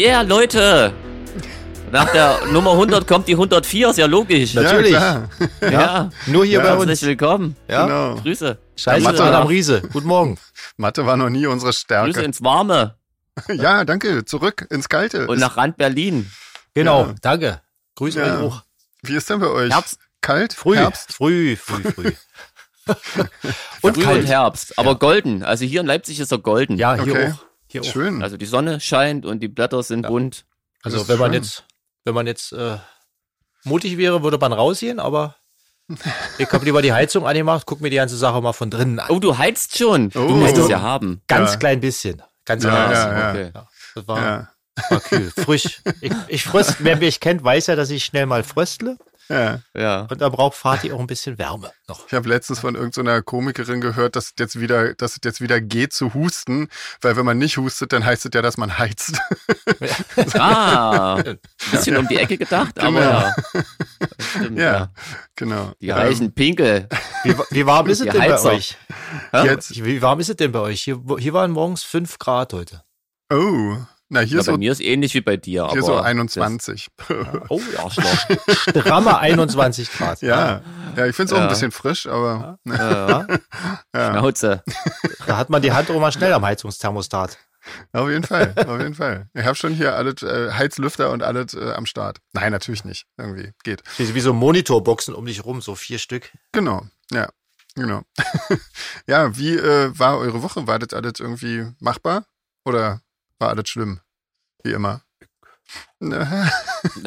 Yeah, Leute! Nach der Nummer 100 kommt die 104, ist ja logisch. Natürlich. Ja, klar. Ja, Nur hier bei uns. herzlich willkommen. Ja. Genau. Grüße. Scheiße, Grüße, Madame nach- Riese. Guten Morgen. Mathe war noch nie unsere Grüße Stärke. ins Warme Ja, danke. Zurück ins Kalte. und Ist- nach Rand Berlin. Genau, Ja. danke. Grüße Ja. euch auch. Wie ist denn bei euch? Herbst. Kalt? Früh, Herbst? früh, früh, früh. Und kalt. und Herbst. Aber golden. Also hier in Leipzig ist er golden. Ja, hier Okay. auch. Hier auch. Schön. Also die Sonne scheint und die Blätter sind bunt. Das Also wenn man schön. jetzt, wenn man jetzt äh, mutig wäre, würde man rausgehen, aber ich habe lieber die Heizung angemacht, guck mir die ganze Sache mal von drinnen an. Oh, du heizt schon. Oh. Du musst es ja haben. Ganz Ja. klein bisschen. Ganz Ja, klein ja, bisschen. ja. Okay. Ja, das war, Ja, war kühl, frisch. Ich, ich fröst, wer mich kennt, weiß ja, dass ich schnell mal fröstle. Ja. Ja. Und da braucht Vati auch ein bisschen Wärme noch. Ich habe letztens von irgendeiner Komikerin gehört, dass es jetzt wieder, dass es jetzt wieder geht zu husten, weil wenn man nicht hustet, dann heißt es ja, dass man heizt. Ah, ein bisschen um die Ecke gedacht, aber Genau. ja. Das Stimmt, Ja. ja. genau. Die reichen Pinkel. Wie, wie warm ist es denn bei euch? Jetzt, Wie warm ist es denn bei euch? Hier, hier waren morgens 5 Grad heute. oh, na hier Ja, so, bei mir ist ähnlich wie bei dir. hier aber so 21. Oh, Arschloch. Stramme 21 Grad. ja, ja, ich finde es auch Ja. ein bisschen frisch, aber Das, äh, Schnauze. Da hat man die Hand auch mal schnell am Heizungsthermostat. auf jeden Fall, auf jeden Fall. Ich habe schon hier alles äh, Heizlüfter und alles äh, am Start. Nein, natürlich nicht. Irgendwie geht. Wie, wie so Monitorboxen um dich rum, so vier Stück. Genau, ja, genau. ja, wie äh, war eure Woche? War das alles irgendwie machbar oder war alles schlimm? Wie immer.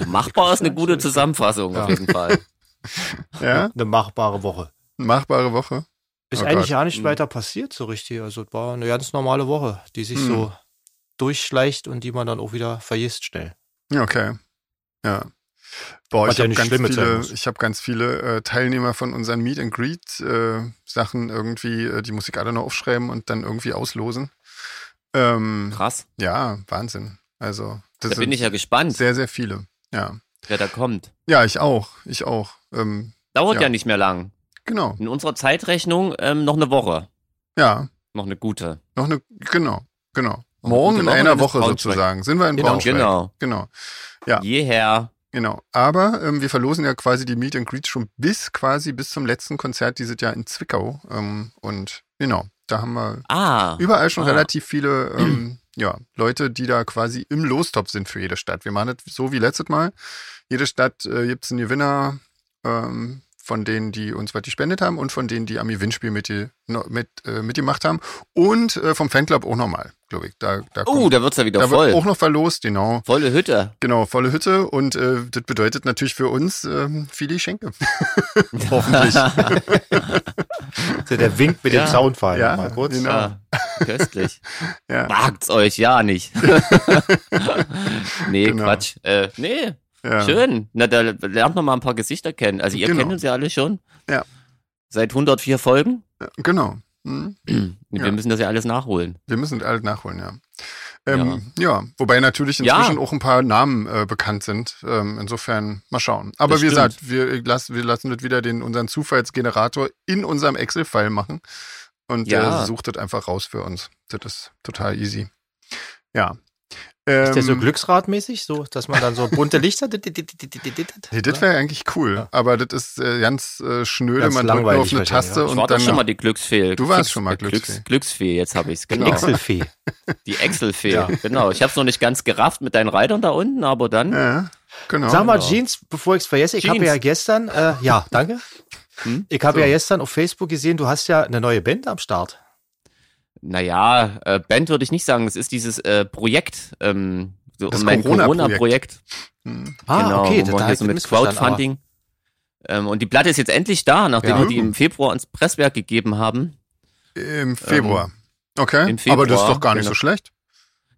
Machbar ist eine gute Zusammenfassung auf Ja. jeden Fall. ja, Eine machbare Woche. machbare Woche. Ist Oh eigentlich Gott. ja nicht Mhm. weiter passiert so richtig. Also es war eine ganz normale Woche, die sich Mhm. so durchschleicht und die man dann auch wieder vergisst schnell. Ja, Okay. Ja. Boah, ich ja habe ganz viele, ich habe ganz viele äh, Teilnehmer von unseren Meet and Greet äh, Sachen irgendwie, äh, die muss ich alle noch aufschreiben und dann irgendwie auslosen. Ähm, Krass. ja, Wahnsinn. Also das Da bin ich ja gespannt, sehr, sehr viele. Ja. wer da kommt. Ja, ich auch. Ich auch. Ähm, Dauert Ja. ja. nicht mehr lang. genau. In unserer Zeitrechnung ähm, noch eine Woche. Ja, Noch eine gute. noch eine, genau, genau. Noch Morgen in Woche, einer Woche sozusagen. Sind wir in Genau. Braunschweig. Genau. Genau. Ja. Jeher. Genau. Aber ähm, wir verlosen ja quasi die Meet and Greet schon bis quasi bis zum letzten Konzert dieses Jahr in Zwickau. Ähm, und genau, da haben wir Ah. überall schon Ah. relativ viele ähm, ja, Leute, die da quasi im Lostop sind für jede Stadt. Wir machen das so wie letztes Mal. Jede Stadt äh, gibt es einen Gewinner ähm, von denen, die uns was gespendet haben und von denen, die am Gewinnspiel mit, die, mit, äh, mitgemacht haben. Und äh, vom Fanclub auch nochmal, glaube ich. Da, da, Oh, kommt, da wird's ja wieder da voll. wird auch noch verlost, genau. Volle Hütte. Genau, volle Hütte und äh, das bedeutet natürlich für uns ähm, viele Geschenke. Hoffentlich. So der Wink mit Ja. dem Soundfall. Ja, mal kurz. genau. Ja, köstlich. Ja. Wagt's euch ja nicht. nee, Genau. Quatsch. Äh, nee, Ja. schön. Na, da lernt man mal ein paar Gesichter kennen. Also ihr Genau. kennt uns ja alle schon. Ja. Seit 104 Folgen. Genau. Hm. Wir Ja. müssen das ja alles nachholen. Wir müssen das alles nachholen, ja. Ähm, ja. wobei natürlich inzwischen Ja. auch ein paar Namen äh, bekannt sind. Ähm, insofern mal schauen. Aber Das wie stimmt. gesagt, wir, ich lass, wir lassen das wieder den, unseren Zufallsgenerator in unserem Excel-File machen. Und der Ja. sucht das einfach raus für uns. Das ist total easy. Ja. Ist der so Ähm, glücksradmäßig, so, dass man dann so bunte Lichter. Nee, das wäre eigentlich cool, Ja. aber das ist äh, ganz äh, schnöde. Ganz man drückt nur auf langweilig eine Taste ja. Ich und war doch dann. schon mal die Glücksfee. Du warst Glücks- schon mal Glücks, Glücksfee. Glücksfee, jetzt habe ich's. Genau. Excel-Fee. Die Excel-Fee. Ja. Genau. Ich habe es noch nicht ganz gerafft mit deinen Reitern da unten, aber dann. ja, genau. Sag mal, Genau. Jeans, bevor ich es vergesse, ich habe ja gestern, äh, ja, danke. Hm? Ich habe So. ja gestern auf Facebook gesehen, du hast ja eine neue Band am Start. Naja, äh, Band würde ich nicht sagen. Es ist dieses äh, Projekt, ähm, so Das mein Corona-Projekt. Corona-Projekt. Hm. Ah, genau, okay, wo da so mit Crowdfunding. Ähm, und die Platte ist jetzt endlich da, nachdem Ja. wir die im Februar ans Presswerk gegeben haben. Im Februar. okay. Ähm, im Februar, aber das ist doch gar nicht genau. so schlecht.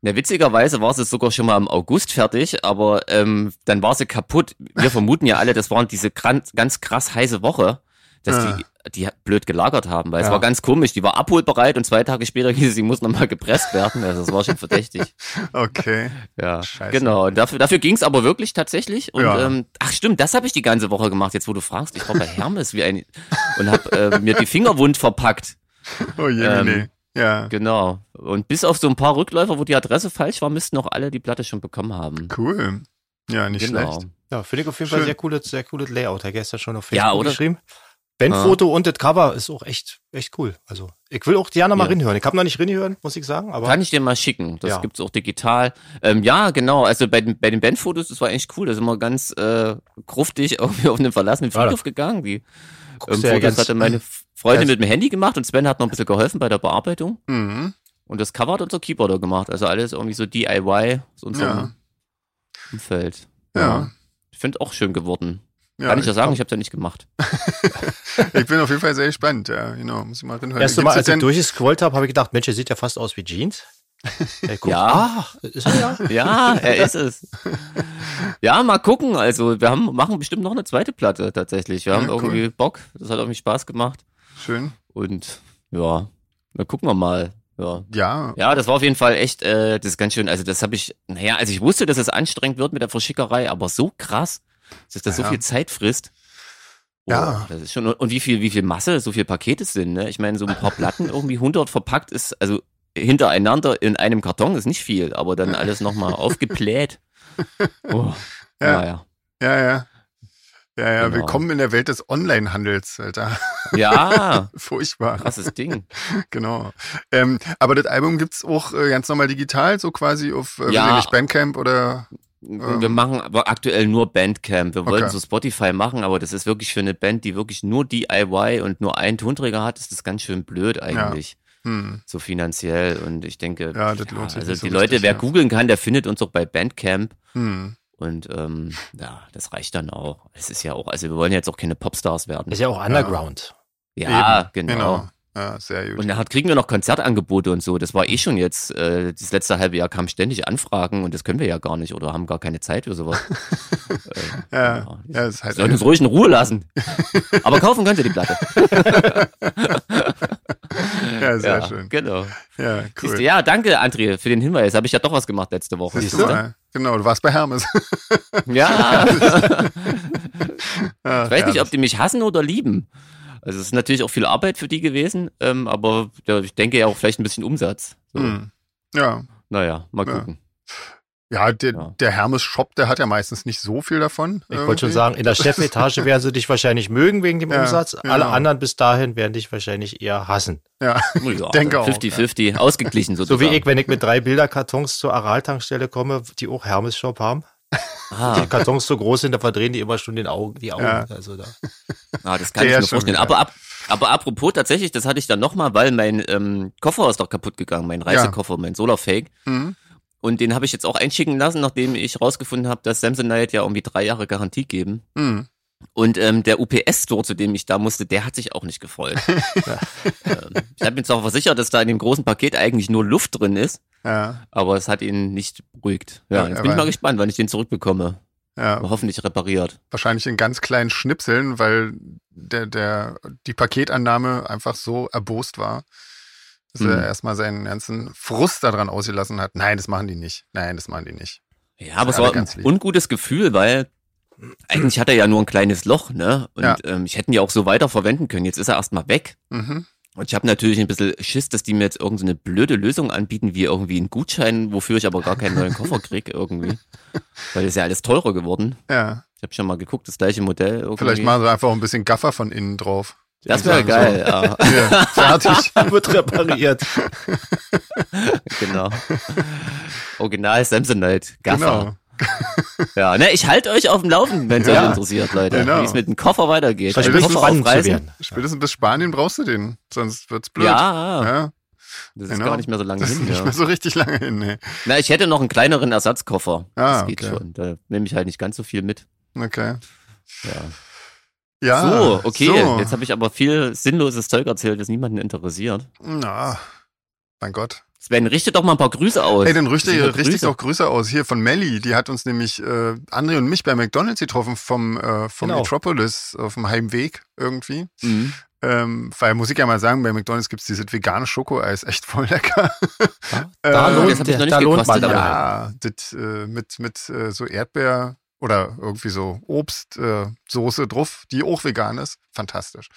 Na, witzigerweise war sie sogar schon mal im August fertig, aber ähm, dann war sie kaputt. Wir vermuten ja alle, das waren diese ganz krass heiße Woche, dass Ah. die die blöd gelagert haben, weil es Ja. war ganz komisch. Die war abholbereit und zwei Tage später hieß es, sie muss nochmal gepresst werden. Also das war schon verdächtig. Okay. Ja, Scheiße. genau. Und dafür, dafür ging es aber wirklich tatsächlich. Und Ja. ähm, ach stimmt, das habe ich die ganze Woche gemacht. Jetzt wo du fragst, ich war bei Hermes wie ein und habe äh, mir die Finger wund verpackt. Oh je, Ähm, nee. Ja, Genau. Und bis auf so ein paar Rückläufer, wo die Adresse falsch war, müssten auch alle die Platte schon bekommen haben. cool. Ja, nicht genau. schlecht. Ja, finde ich auf jeden Fall Schön. sehr cooles, sehr cooles Layout. Hat gestern schon auf Ja, Facebook oder? geschrieben. Bandfoto und das Cover ist auch echt, echt cool. Also, ich will auch gerne mal Ja. reinhören. Ich habe noch nicht reinhören, muss ich sagen, aber Kann ich dir mal schicken. Das Ja. gibt's auch digital. Ähm, ja, genau. Also bei den, bei den Bandfotos, das war echt cool. Da sind wir ganz äh, gruftig irgendwie auf einen verlassenen Ja, Friedhof gegangen. Die ähm, ja Fotos ganz, hatte meine Freundin mit dem Handy gemacht und Sven hat noch ein bisschen geholfen bei der Bearbeitung. Mhm. Und das Cover hat unser Keyboarder gemacht. Also alles irgendwie so DIY aus unserem Ja. Umfeld. Ja. Ich finde auch schön geworden. Ja, Kann ich ja sagen, ich habe es ja nicht gemacht. Ich bin auf jeden Fall sehr gespannt, ja, genau. Muss ich mal reinhören. Gibt's Mal, als ich durchgescrollt habe, habe ich gedacht, Mensch, der sieht ja fast aus wie Jeans. Ey, guck. Ja. Ah, ist er ja. Ja, er ist es. Ja, mal gucken. Also wir haben, machen bestimmt noch eine zweite Platte tatsächlich. Wir haben Ja, cool. irgendwie Bock. Das hat irgendwie Spaß gemacht. Schön. Und ja, dann gucken wir mal. Ja. Ja, Ja, das war auf jeden Fall echt, äh, das ist ganz schön. Also das habe ich, naja, also ich wusste, dass es anstrengend wird mit der Verschickerei, aber so krass, dass das so Ja. viel Zeit frisst. Oh, Ja. Das ist schon, und wie viel, wie viel Masse, so viel Pakete es sind, ne? Ich meine, so ein paar Platten irgendwie 100 verpackt ist, also hintereinander in einem Karton ist nicht viel, aber dann alles nochmal aufgebläht. Oh, Ja. Naja. ja, ja. Ja, ja, Genau. willkommen in der Welt des Online-Handels, Alter. Ja, Furchtbar. krasses Ding. Genau. Ähm, aber das Album gibt's auch äh, ganz normal digital, so quasi auf äh, Ja. nicht, Bandcamp oder Wir machen aber aktuell nur Bandcamp. Wir wollten Okay. so Spotify machen, aber das ist wirklich für eine Band, die wirklich nur DIY und nur einen Tonträger hat, ist das ganz schön blöd eigentlich. hm, So finanziell. Und ich denke, Ja, das lohnt sich also nicht so die Leute, richtig, wer ja. googeln kann, der findet uns auch bei Bandcamp. hm. Und ähm, ja, das reicht dann auch. Es ist ja auch, also wir wollen jetzt auch keine Popstars werden. Ist ja auch Underground. Ja, Eben, genau. Ja, sehr gut. Und hat, kriegen wir noch Konzertangebote und so. Das war eh schon jetzt, äh, das letzte halbe Jahr kamen ständig Anfragen und das können wir ja gar nicht oder haben gar keine Zeit für sowas. äh, ja, genau. ja, ist halt Sollen uns ruhig in Ruhe lassen. Aber kaufen könnt ihr die Platte. ja, sehr ja, schön. Genau. Ja, Siehst cool. du, ja, danke, André, für den Hinweis. Habe ich ja doch was gemacht letzte Woche. Siehst Siehst du? Ja, genau, du warst bei Hermes. Ja. Ich weiß nicht, herrlich. ob die mich hassen oder lieben. Also es ist natürlich auch viel Arbeit für die gewesen, ähm, aber ja, ich denke ja auch vielleicht ein bisschen Umsatz. So. Hm. Ja, Naja, mal Ja. gucken. ja, der, Ja. der Hermes-Shop, der hat ja meistens nicht so viel davon. Ich wollte schon sagen, in der Chefetage werden sie dich wahrscheinlich mögen wegen dem Ja, Umsatz. Alle genau. anderen bis dahin werden dich wahrscheinlich eher hassen. Ja, Ja, denke auch, 50-50, ausgeglichen So sozusagen. wie ich, wenn ich mit drei Bilderkartons zur Aral-Tankstelle komme, die auch Hermes-Shop haben. Ah, Die Kartons so groß sind, da verdrehen die immer schon den Augen, die Augen. Ja. Also da. ah, das kann Der ich mir schon vorstellen. Aber, ab, aber apropos tatsächlich, das hatte ich dann nochmal, weil mein ähm, Koffer ist doch kaputt gegangen, mein Reisekoffer, mein Solarfake. hm. Und den habe ich jetzt auch einschicken lassen, nachdem ich rausgefunden habe, dass Samsonite ja irgendwie drei Jahre Garantie geben. Hm. Und ähm, der UPS-Store, zu dem ich da musste, der hat sich auch nicht gefreut. ähm, ich habe mir zwar versichert, dass da in dem großen Paket eigentlich nur Luft drin ist, ja, aber es hat ihn nicht beruhigt. Ja, jetzt bin ich mal gespannt, wann ich den zurückbekomme. ja. Hoffentlich repariert. Wahrscheinlich in ganz kleinen Schnipseln, weil der, der, die Paketannahme einfach so erbost war, dass Hm. er erstmal seinen ganzen Frust daran ausgelassen hat. Nein, das machen die nicht. Nein, das machen die nicht. Ja, aber es war ein ungutes Gefühl, weil eigentlich hat er ja nur ein kleines Loch, ne? Und Ja. ähm, ich hätte ihn ja auch so weiter verwenden können. Jetzt ist er erstmal weg. Mhm. Und ich habe natürlich ein bisschen Schiss, dass die mir jetzt irgendeine so eine blöde Lösung anbieten, wie irgendwie einen Gutschein, wofür ich aber gar keinen neuen Koffer krieg irgendwie. Weil das ist ja alles teurer geworden. Ja, Ich habe schon mal geguckt, das gleiche Modell. Irgendwie. vielleicht machen sie einfach ein bisschen Gaffer von innen drauf. Das wäre geil, ja. So, hier, fertig. Wird repariert. genau. Original Samsonite. Gaffer. Genau. Ja, ne, ich halte euch auf dem Laufenden, wenn es Ja, euch interessiert, Leute. genau. Wie es mit dem Koffer weitergeht. Ein Koffer aufreißen. Spätestens bis Spanien brauchst du den, sonst wird's blöd. Ja, ja das ist genau. gar nicht mehr so lange das ist hin. nicht Ja. mehr so richtig lange hin. Nee. Na, ich hätte noch einen kleineren Ersatzkoffer. Ah, das geht okay. schon. Da nehme ich halt nicht ganz so viel mit. Okay. Ja. Ja. so, okay. so. Jetzt habe ich aber viel sinnloses Zeug erzählt, das niemanden interessiert. Na, mein Gott. Sven, richte doch mal ein paar Grüße aus. Ey, dann richte, richte ich Grüße. doch Grüße aus. Hier von Melly, die hat uns nämlich äh, André und mich bei McDonalds getroffen vom, äh, vom Genau. Metropolis auf dem Heimweg irgendwie. Mhm. Ähm, weil muss ich ja mal sagen, bei McDonalds gibt's dieses vegane Schokoeis, echt voll lecker. Da Äh, lohnt, das hab ich noch nicht da lohnt gekostet, man. Ja, das, äh, mit, mit äh, so Erdbeer, oder irgendwie so Obstsoße äh, Soße drauf, die auch vegan ist. Fantastisch.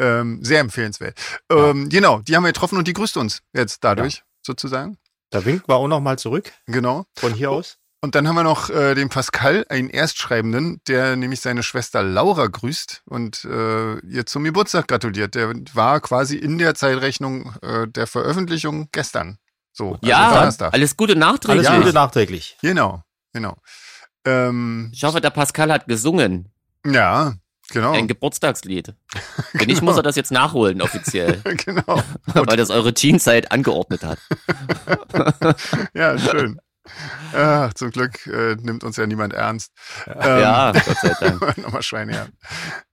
Ähm, sehr empfehlenswert. Ähm, Genau, die haben wir getroffen und die grüßt uns jetzt dadurch, sozusagen. Da winken wir auch noch mal zurück Genau. von hier aus. Und dann haben wir noch äh, den Pascal, einen Erstschreibenden, der nämlich seine Schwester Laura grüßt und äh, ihr zum Geburtstag gratuliert. Der war quasi in der Zeitrechnung äh, der Veröffentlichung gestern. So, also Ja, alles Gute nachträglich. Alles Ja. Gute nachträglich. Genau, genau. Ähm, Ich hoffe, der Pascal hat gesungen. ja, genau. Ein Geburtstagslied. Wenn nicht, muss er das jetzt nachholen, offiziell. genau. weil das eure Jeanszeit angeordnet hat. Ja, schön. Ach, zum Glück äh, nimmt uns ja niemand ernst. Ähm, ja, Gott sei Dank. Nochmal Schweine her.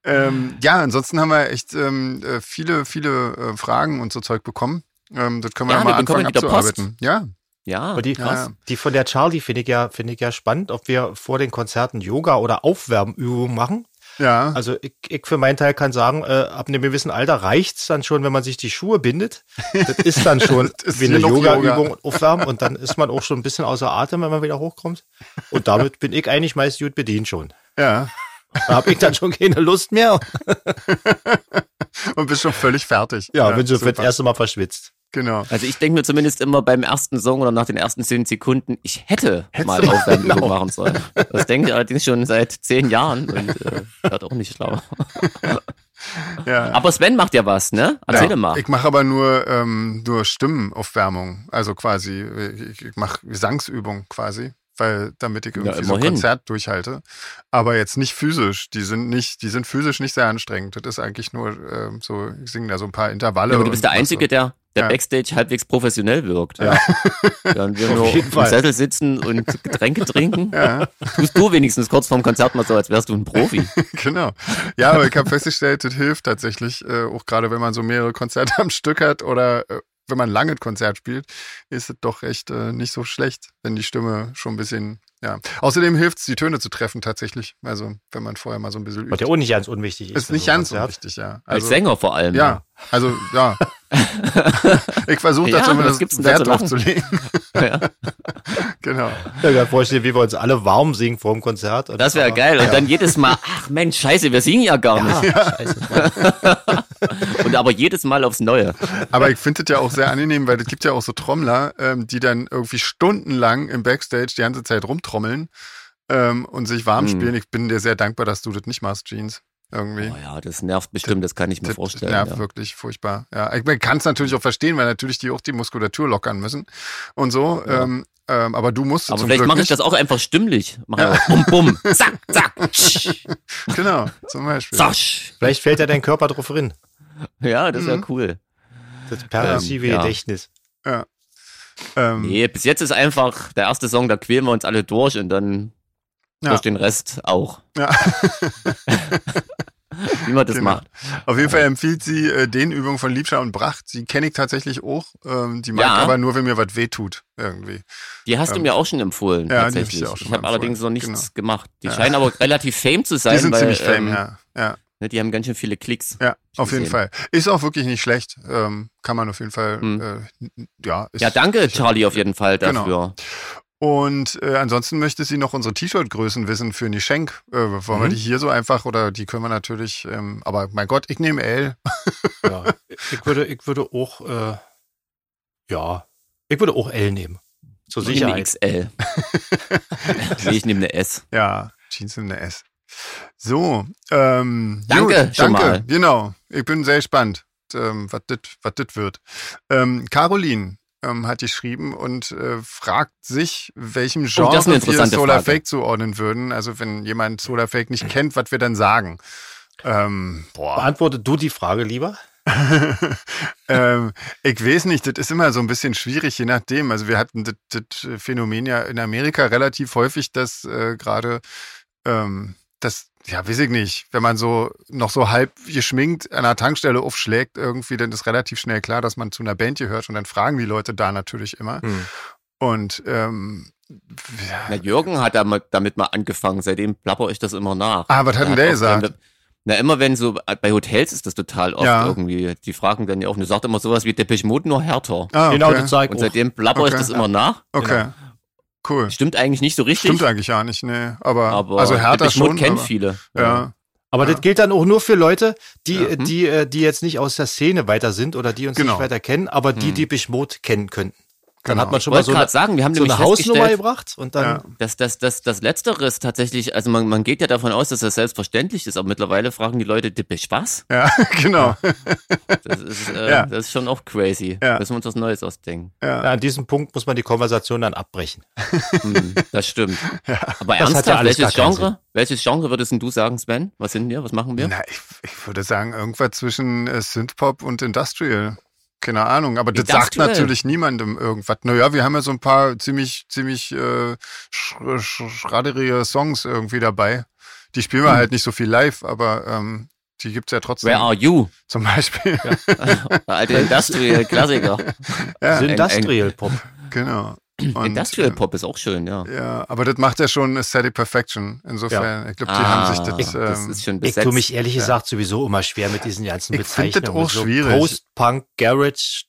Ähm, ja, ansonsten haben wir echt ähm, äh, viele, viele äh, Fragen und so Zeug bekommen. Ähm, das können wir Ja, ja, mal wir anfangen abzuarbeiten. Ja, Ja, Aber die, krass. die von der Charlie finde ich ja, finde ich ja spannend, ob wir vor den Konzerten Yoga oder Aufwärmübungen machen. Ja. Also ich, ich für meinen Teil kann sagen, äh, ab einem gewissen Alter reicht's dann schon, wenn man sich die Schuhe bindet. Das ist dann schon ist wie eine Yoga-Übung Yoga. und Aufwärmen und dann ist man auch schon ein bisschen außer Atem, wenn man wieder hochkommt. Und damit bin ich eigentlich meist gut bedient schon. ja. Da habe ich dann schon keine Lust mehr. Und bist schon völlig fertig. Ja, bin schon für das erste Mal verschwitzt. Genau. Also ich denke mir zumindest immer beim ersten Song oder nach den ersten zehn Sekunden, ich hätte Hättest mal Aufwärmübung genau. machen sollen. Das denke ich allerdings schon seit zehn Jahren und äh, wird auch nicht schlau. Ja. Aber Sven macht ja was, ne? Erzähl ja, mal. Ich mache aber nur, ähm, nur Stimmenaufwärmung. Also quasi, äh, ich, ich mache Gesangsübung quasi. Weil, damit ich irgendwie so ein. Konzert durchhalte. Aber jetzt nicht physisch. Die sind nicht, die sind physisch nicht sehr anstrengend. Das ist eigentlich nur ähm, so, ich singe da so ein paar Intervalle. Ja, aber du bist der Einzige, der, der Ja. Backstage halbwegs professionell wirkt. Ja. Während wir Auf nur im Fall. Sessel sitzen und Getränke trinken. Ja, tust du wenigstens kurz vorm Konzert mal so, als wärst du ein Profi. genau. Ja, aber ich habe festgestellt, das hilft tatsächlich, äh, auch gerade wenn man so mehrere Konzerte am Stück hat oder äh, wenn man lange ein Konzert spielt, ist es doch echt äh, nicht so schlecht, wenn die Stimme schon ein bisschen, ja. Außerdem hilft es, die Töne zu treffen tatsächlich. Also, wenn man vorher mal so ein bisschen Was übt. ja auch nicht ganz unwichtig ist. Ist nicht so ganz so Konzert. wichtig, ja. Als Also, Sänger vor allem. ja, also, ja. ich versuche da Ja, zumindest was da Wert zu drauf zu legen. ja. genau. Ich kann mir vorstellen, wie wir uns alle warm singen vor dem Konzert. Und- Das wäre geil. Und dann jedes Mal, ach Mensch, scheiße, wir singen ja gar Ja, nicht. scheiße. Und aber jedes Mal aufs Neue. Aber ich finde das ja auch sehr angenehm, weil es gibt ja auch so Trommler, ähm, die dann irgendwie stundenlang im Backstage die ganze Zeit rumtrommeln ähm, und sich warm Hm. spielen. Ich bin dir sehr dankbar, dass du das nicht machst, Jeans. Irgendwie. Oh ja, das nervt bestimmt, das kann ich mir Das vorstellen. nervt Ja. wirklich furchtbar. Ja, ich kann es natürlich auch verstehen, weil natürlich die auch die Muskulatur lockern müssen und so. Ja. Ähm, ähm, aber du musst Aber zum vielleicht mache ich das auch einfach stimmlich. Mach einfach bum, bum, zack, zack, tsch, Genau, zum Beispiel. zasch. Vielleicht fällt ja dein Körper drauf rein. Ja, das wäre Mhm. cool. Das pervasive Ähm, ja. Gedächtnis. Ähm, Nee, bis jetzt ist einfach der erste Song, da quälen wir uns alle durch und dann Ja. durch den Rest auch. ja. Wie man das Genau. macht. Auf jeden Fall empfiehlt sie äh, den Übungen von Liebscher und Bracht. Die kenne ich tatsächlich auch. Ähm, die mag Ja. aber nur, wenn mir was wehtut, irgendwie. Die hast du Ähm, mir auch schon empfohlen, ja, ich tatsächlich. schon ich habe allerdings noch nichts genau. gemacht. Die Ja. scheinen aber relativ fame zu sein, Die sind weil ziemlich fame, ähm, ja. Ja, ne, die haben ganz schön viele Klicks. ja auf jeden. Fall. Ist auch wirklich nicht schlecht. Ähm, kann man auf jeden Fall, Hm. äh, ja. Ja, danke. Charlie, auf jeden Fall Genau. Und äh, ansonsten möchte sie noch unsere T-Shirt-Größen wissen für Nischenk. Äh, wollen wir Mhm. die hier so einfach oder die können wir natürlich, ähm, aber mein Gott, ich nehme L. Ja. Ich würde, ich würde auch, äh, ja, ich würde auch L nehmen. Zur Ich nehme eine Sicherheit. XL. nee, ich nehme eine S. Ja, Jeans nimmt eine S. So, ähm, Danke gut, schon danke, mal. genau. Ich bin sehr gespannt, ähm, was das was das wird. Ähm, Caroline ähm, hat geschrieben und äh, fragt sich, welchem Oh, Genre eine wir Solar Frage. Fake zuordnen würden. Also wenn jemand Solar Fake nicht kennt, was wir dann sagen. Ähm, boah. Beantworte du die Frage lieber? ähm, ich weiß nicht, das ist immer so ein bisschen schwierig, je nachdem. Also wir hatten das, das Phänomen ja in Amerika relativ häufig, dass äh, gerade ähm, das, ja, weiß ich nicht, wenn man so noch so halb geschminkt an einer Tankstelle aufschlägt, irgendwie, dann ist relativ schnell klar, dass man zu einer Band gehört und dann fragen die Leute da natürlich immer. Hm. Und ähm, Na, Jürgen hat damit, damit mal angefangen, seitdem plapper ich das immer nach. ah, was hat denn der gesagt? Na, immer wenn so, bei Hotels ist das total oft Ja. irgendwie, die fragen dann ja auch, du sagt immer sowas wie Depeche Mode nur härter. Ah, Genau, okay. das sag ich Und seitdem plapper ich Okay. das immer nach. Okay. Cool. Stimmt eigentlich nicht so richtig. Stimmt eigentlich ja nicht, nee. Aber, aber also Hertha schon. kennen aber, viele. Ja. Aber Ja. das gilt dann auch nur für Leute, die, Ja. äh, die, äh, die jetzt nicht aus der Szene weiter sind oder die uns Genau. nicht weiter kennen, aber die Hm. die Bischmod kennen könnten. Dann Genau. hat man schon Ich mal wollte so eine, gerade sagen, wir haben so eine Hausnummer gebracht und dann Ja. dass das, das, das Letztere ist tatsächlich, also man, man geht ja davon aus, dass das selbstverständlich ist, aber mittlerweile fragen die Leute, Depeche was? Ja, genau. Das ist, äh, Ja. das ist schon auch crazy. Ja. Müssen wir uns was Neues ausdenken. Ja. ja, an diesem Punkt muss man die Konversation dann abbrechen. Hm, das stimmt. Aber Das hat ernsthaft, welches Genre? Welches Genre würdest denn du sagen, Sven? Was sind wir? Was machen wir? Na, ich, ich würde sagen, irgendwas zwischen äh, Synthpop und Industrial. Keine Ahnung, aber das sagt natürlich niemandem irgendwas. Naja, wir haben ja so ein paar ziemlich, ziemlich äh, sch sch schradderige Songs irgendwie dabei. Die spielen wir Hm. halt nicht so viel live, aber ähm, die gibt's ja trotzdem. Where are you? Zum Beispiel. Der alte Industrial-Klassiker. Ja, so ein- Industrial Pop. genau. Und, Industrial Pop ist auch schön, ja. äh, Ja, aber das macht ja schon Aesthetic Perfection. Insofern, ich glaube, die haben sich das. Ah, das ähm, ist schon Ich tue mich ehrlich gesagt sowieso immer schwer mit diesen ganzen Ich das Bezeichnungen. auch so schwierig. Post-Punk, Garage,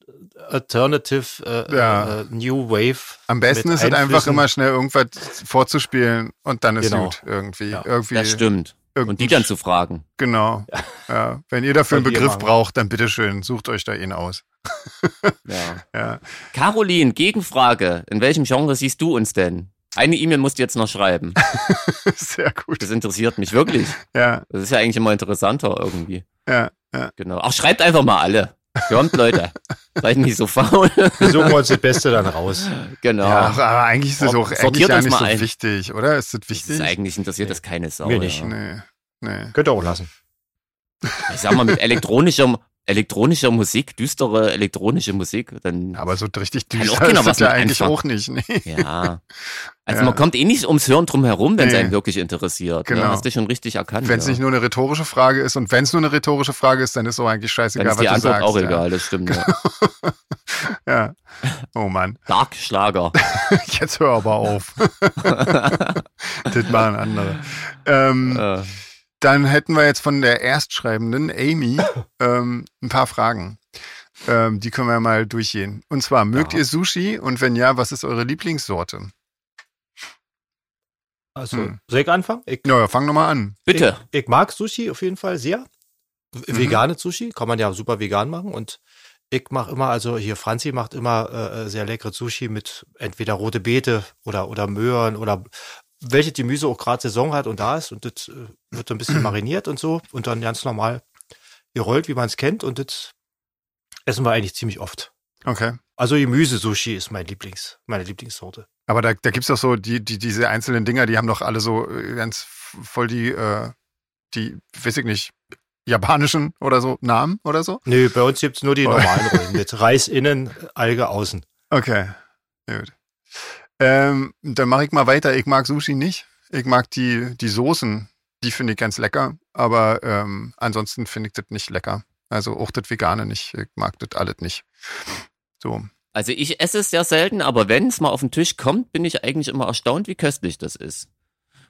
Alternative, äh, Ja. äh, New Wave. Am besten ist es einfach immer schnell irgendwas vorzuspielen und dann ist Genau. gut irgendwie. Ja. irgendwie Das stimmt. Und die dann zu fragen. Genau. Ja. Wenn ihr dafür einen Begriff braucht, dann bitteschön, sucht euch da ihn aus. Ja. Ja. Caroline, Gegenfrage. In welchem Genre siehst du uns denn? Eine E-Mail musst du jetzt noch schreiben. Sehr gut. Das interessiert mich wirklich. Ja, Das ist ja eigentlich immer interessanter irgendwie. ja, ja. Genau. Ach, schreibt einfach mal alle. Kommt, Leute. Seid nicht so faul. Wir suchen uns das Beste dann raus. genau. Ja, aber eigentlich ist es Oh, auch eigentlich sortiert gar uns nicht mal so ein. wichtig, oder? Ist das das wichtig? ist eigentlich interessiert das keine Sau. Mir nicht. Ja. nee, nee. Könnt ihr auch lassen. Ich sag mal, mit elektronischer, elektronischer Musik, düstere elektronische Musik, dann Aber so richtig Kann auch düster ist das ja eigentlich anfangen. auch nicht. Nee. Ja. Also Ja. man kommt eh nicht ums Hören drum herum, wenn es Nee. einen wirklich interessiert. Genau. Ne? Hast du schon richtig erkannt. Wenn es ja. nicht nur eine rhetorische Frage ist und wenn es nur eine rhetorische Frage ist, dann ist auch eigentlich Dann scheißegal, ist die was du Antwort sagst. auch ja. egal, das stimmt. Ja. Ja. Oh Mann. Dark Schlager. Jetzt hör aber auf. das machen andere. Ähm, äh, Dann hätten wir jetzt von der Erstschreibenden Amy ähm, ein paar Fragen. Ähm, die können wir mal durchgehen. Und zwar, mögt Ja. ihr Sushi? Und wenn ja, was ist eure Lieblingssorte? Also, Hm. soll ich anfangen? Ich, Naja, fang nochmal an. bitte. ich, ich mag Sushi auf jeden Fall sehr. Mhm. Vegane Sushi kann man ja super vegan machen und ich mache immer, also hier Franzi macht immer äh, sehr leckere Sushi mit entweder rote Beete oder, oder Möhren oder welche Gemüse auch gerade Saison hat und da ist und das äh, wird so ein bisschen mariniert und so und dann ganz normal gerollt, wie man es kennt und das essen wir eigentlich ziemlich oft. Okay. Also Gemüse-Sushi ist mein Lieblings, meine Lieblingssorte. Aber da, da gibt's doch so, die, die, diese einzelnen Dinger, die haben doch alle so äh, ganz voll die, äh, die, weiß ich nicht, japanischen oder so Namen oder so? Nö, bei uns gibt's nur die Oh. normalen Rollen mit Reis innen, Alge außen. Okay. Gut. Ähm, dann mache ich mal weiter. Ich mag Sushi nicht. Ich mag die, die Soßen, die finde ich ganz lecker. Aber ähm, ansonsten finde ich das nicht lecker. Also auch das Vegane nicht. Ich mag das alles nicht. So. Also ich esse es sehr selten, aber wenn es mal auf den Tisch kommt, bin ich eigentlich immer erstaunt, wie köstlich das ist.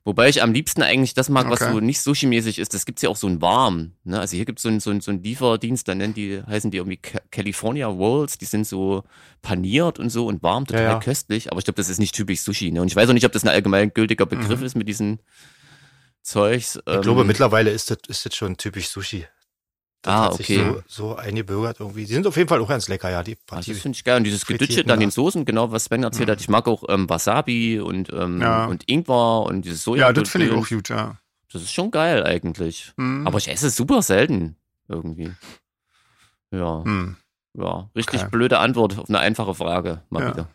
Wobei ich am liebsten eigentlich das mag, was Okay. so nicht Sushi-mäßig ist. Das gibt's ja auch so ein warm. Ne? Also hier gibt's so einen so einen- so einen Lieferdienst, da nennen die, heißen die irgendwie Ca- California Rolls. Die sind so paniert und so und warm, total Ja, ja. köstlich. Aber ich glaube, das ist nicht typisch Sushi. Ne? Und ich weiß auch nicht, ob das ein allgemeingültiger Begriff Mhm. ist mit diesen Zeugs. Ich glaube, Ähm, mittlerweile ist das, ist das schon typisch Sushi. Das Ah, hat sich okay. so, so eingebürgert irgendwie. Die sind auf jeden Fall auch ganz lecker, ja. Die, Ah, die das finde ich geil. Und dieses Gedütsche dann da. den Soßen, genau was Sven erzählt hat. Ich mag auch ähm, Wasabi und, ähm, Ja. und Ingwer und dieses Soja. Ja, das finde ich auch gut, ja. Das ist schon geil eigentlich. Hm. Aber ich esse es super selten irgendwie. Ja, hm. ja. Richtig Okay. blöde Antwort auf eine einfache Frage. Mal Ja. wieder.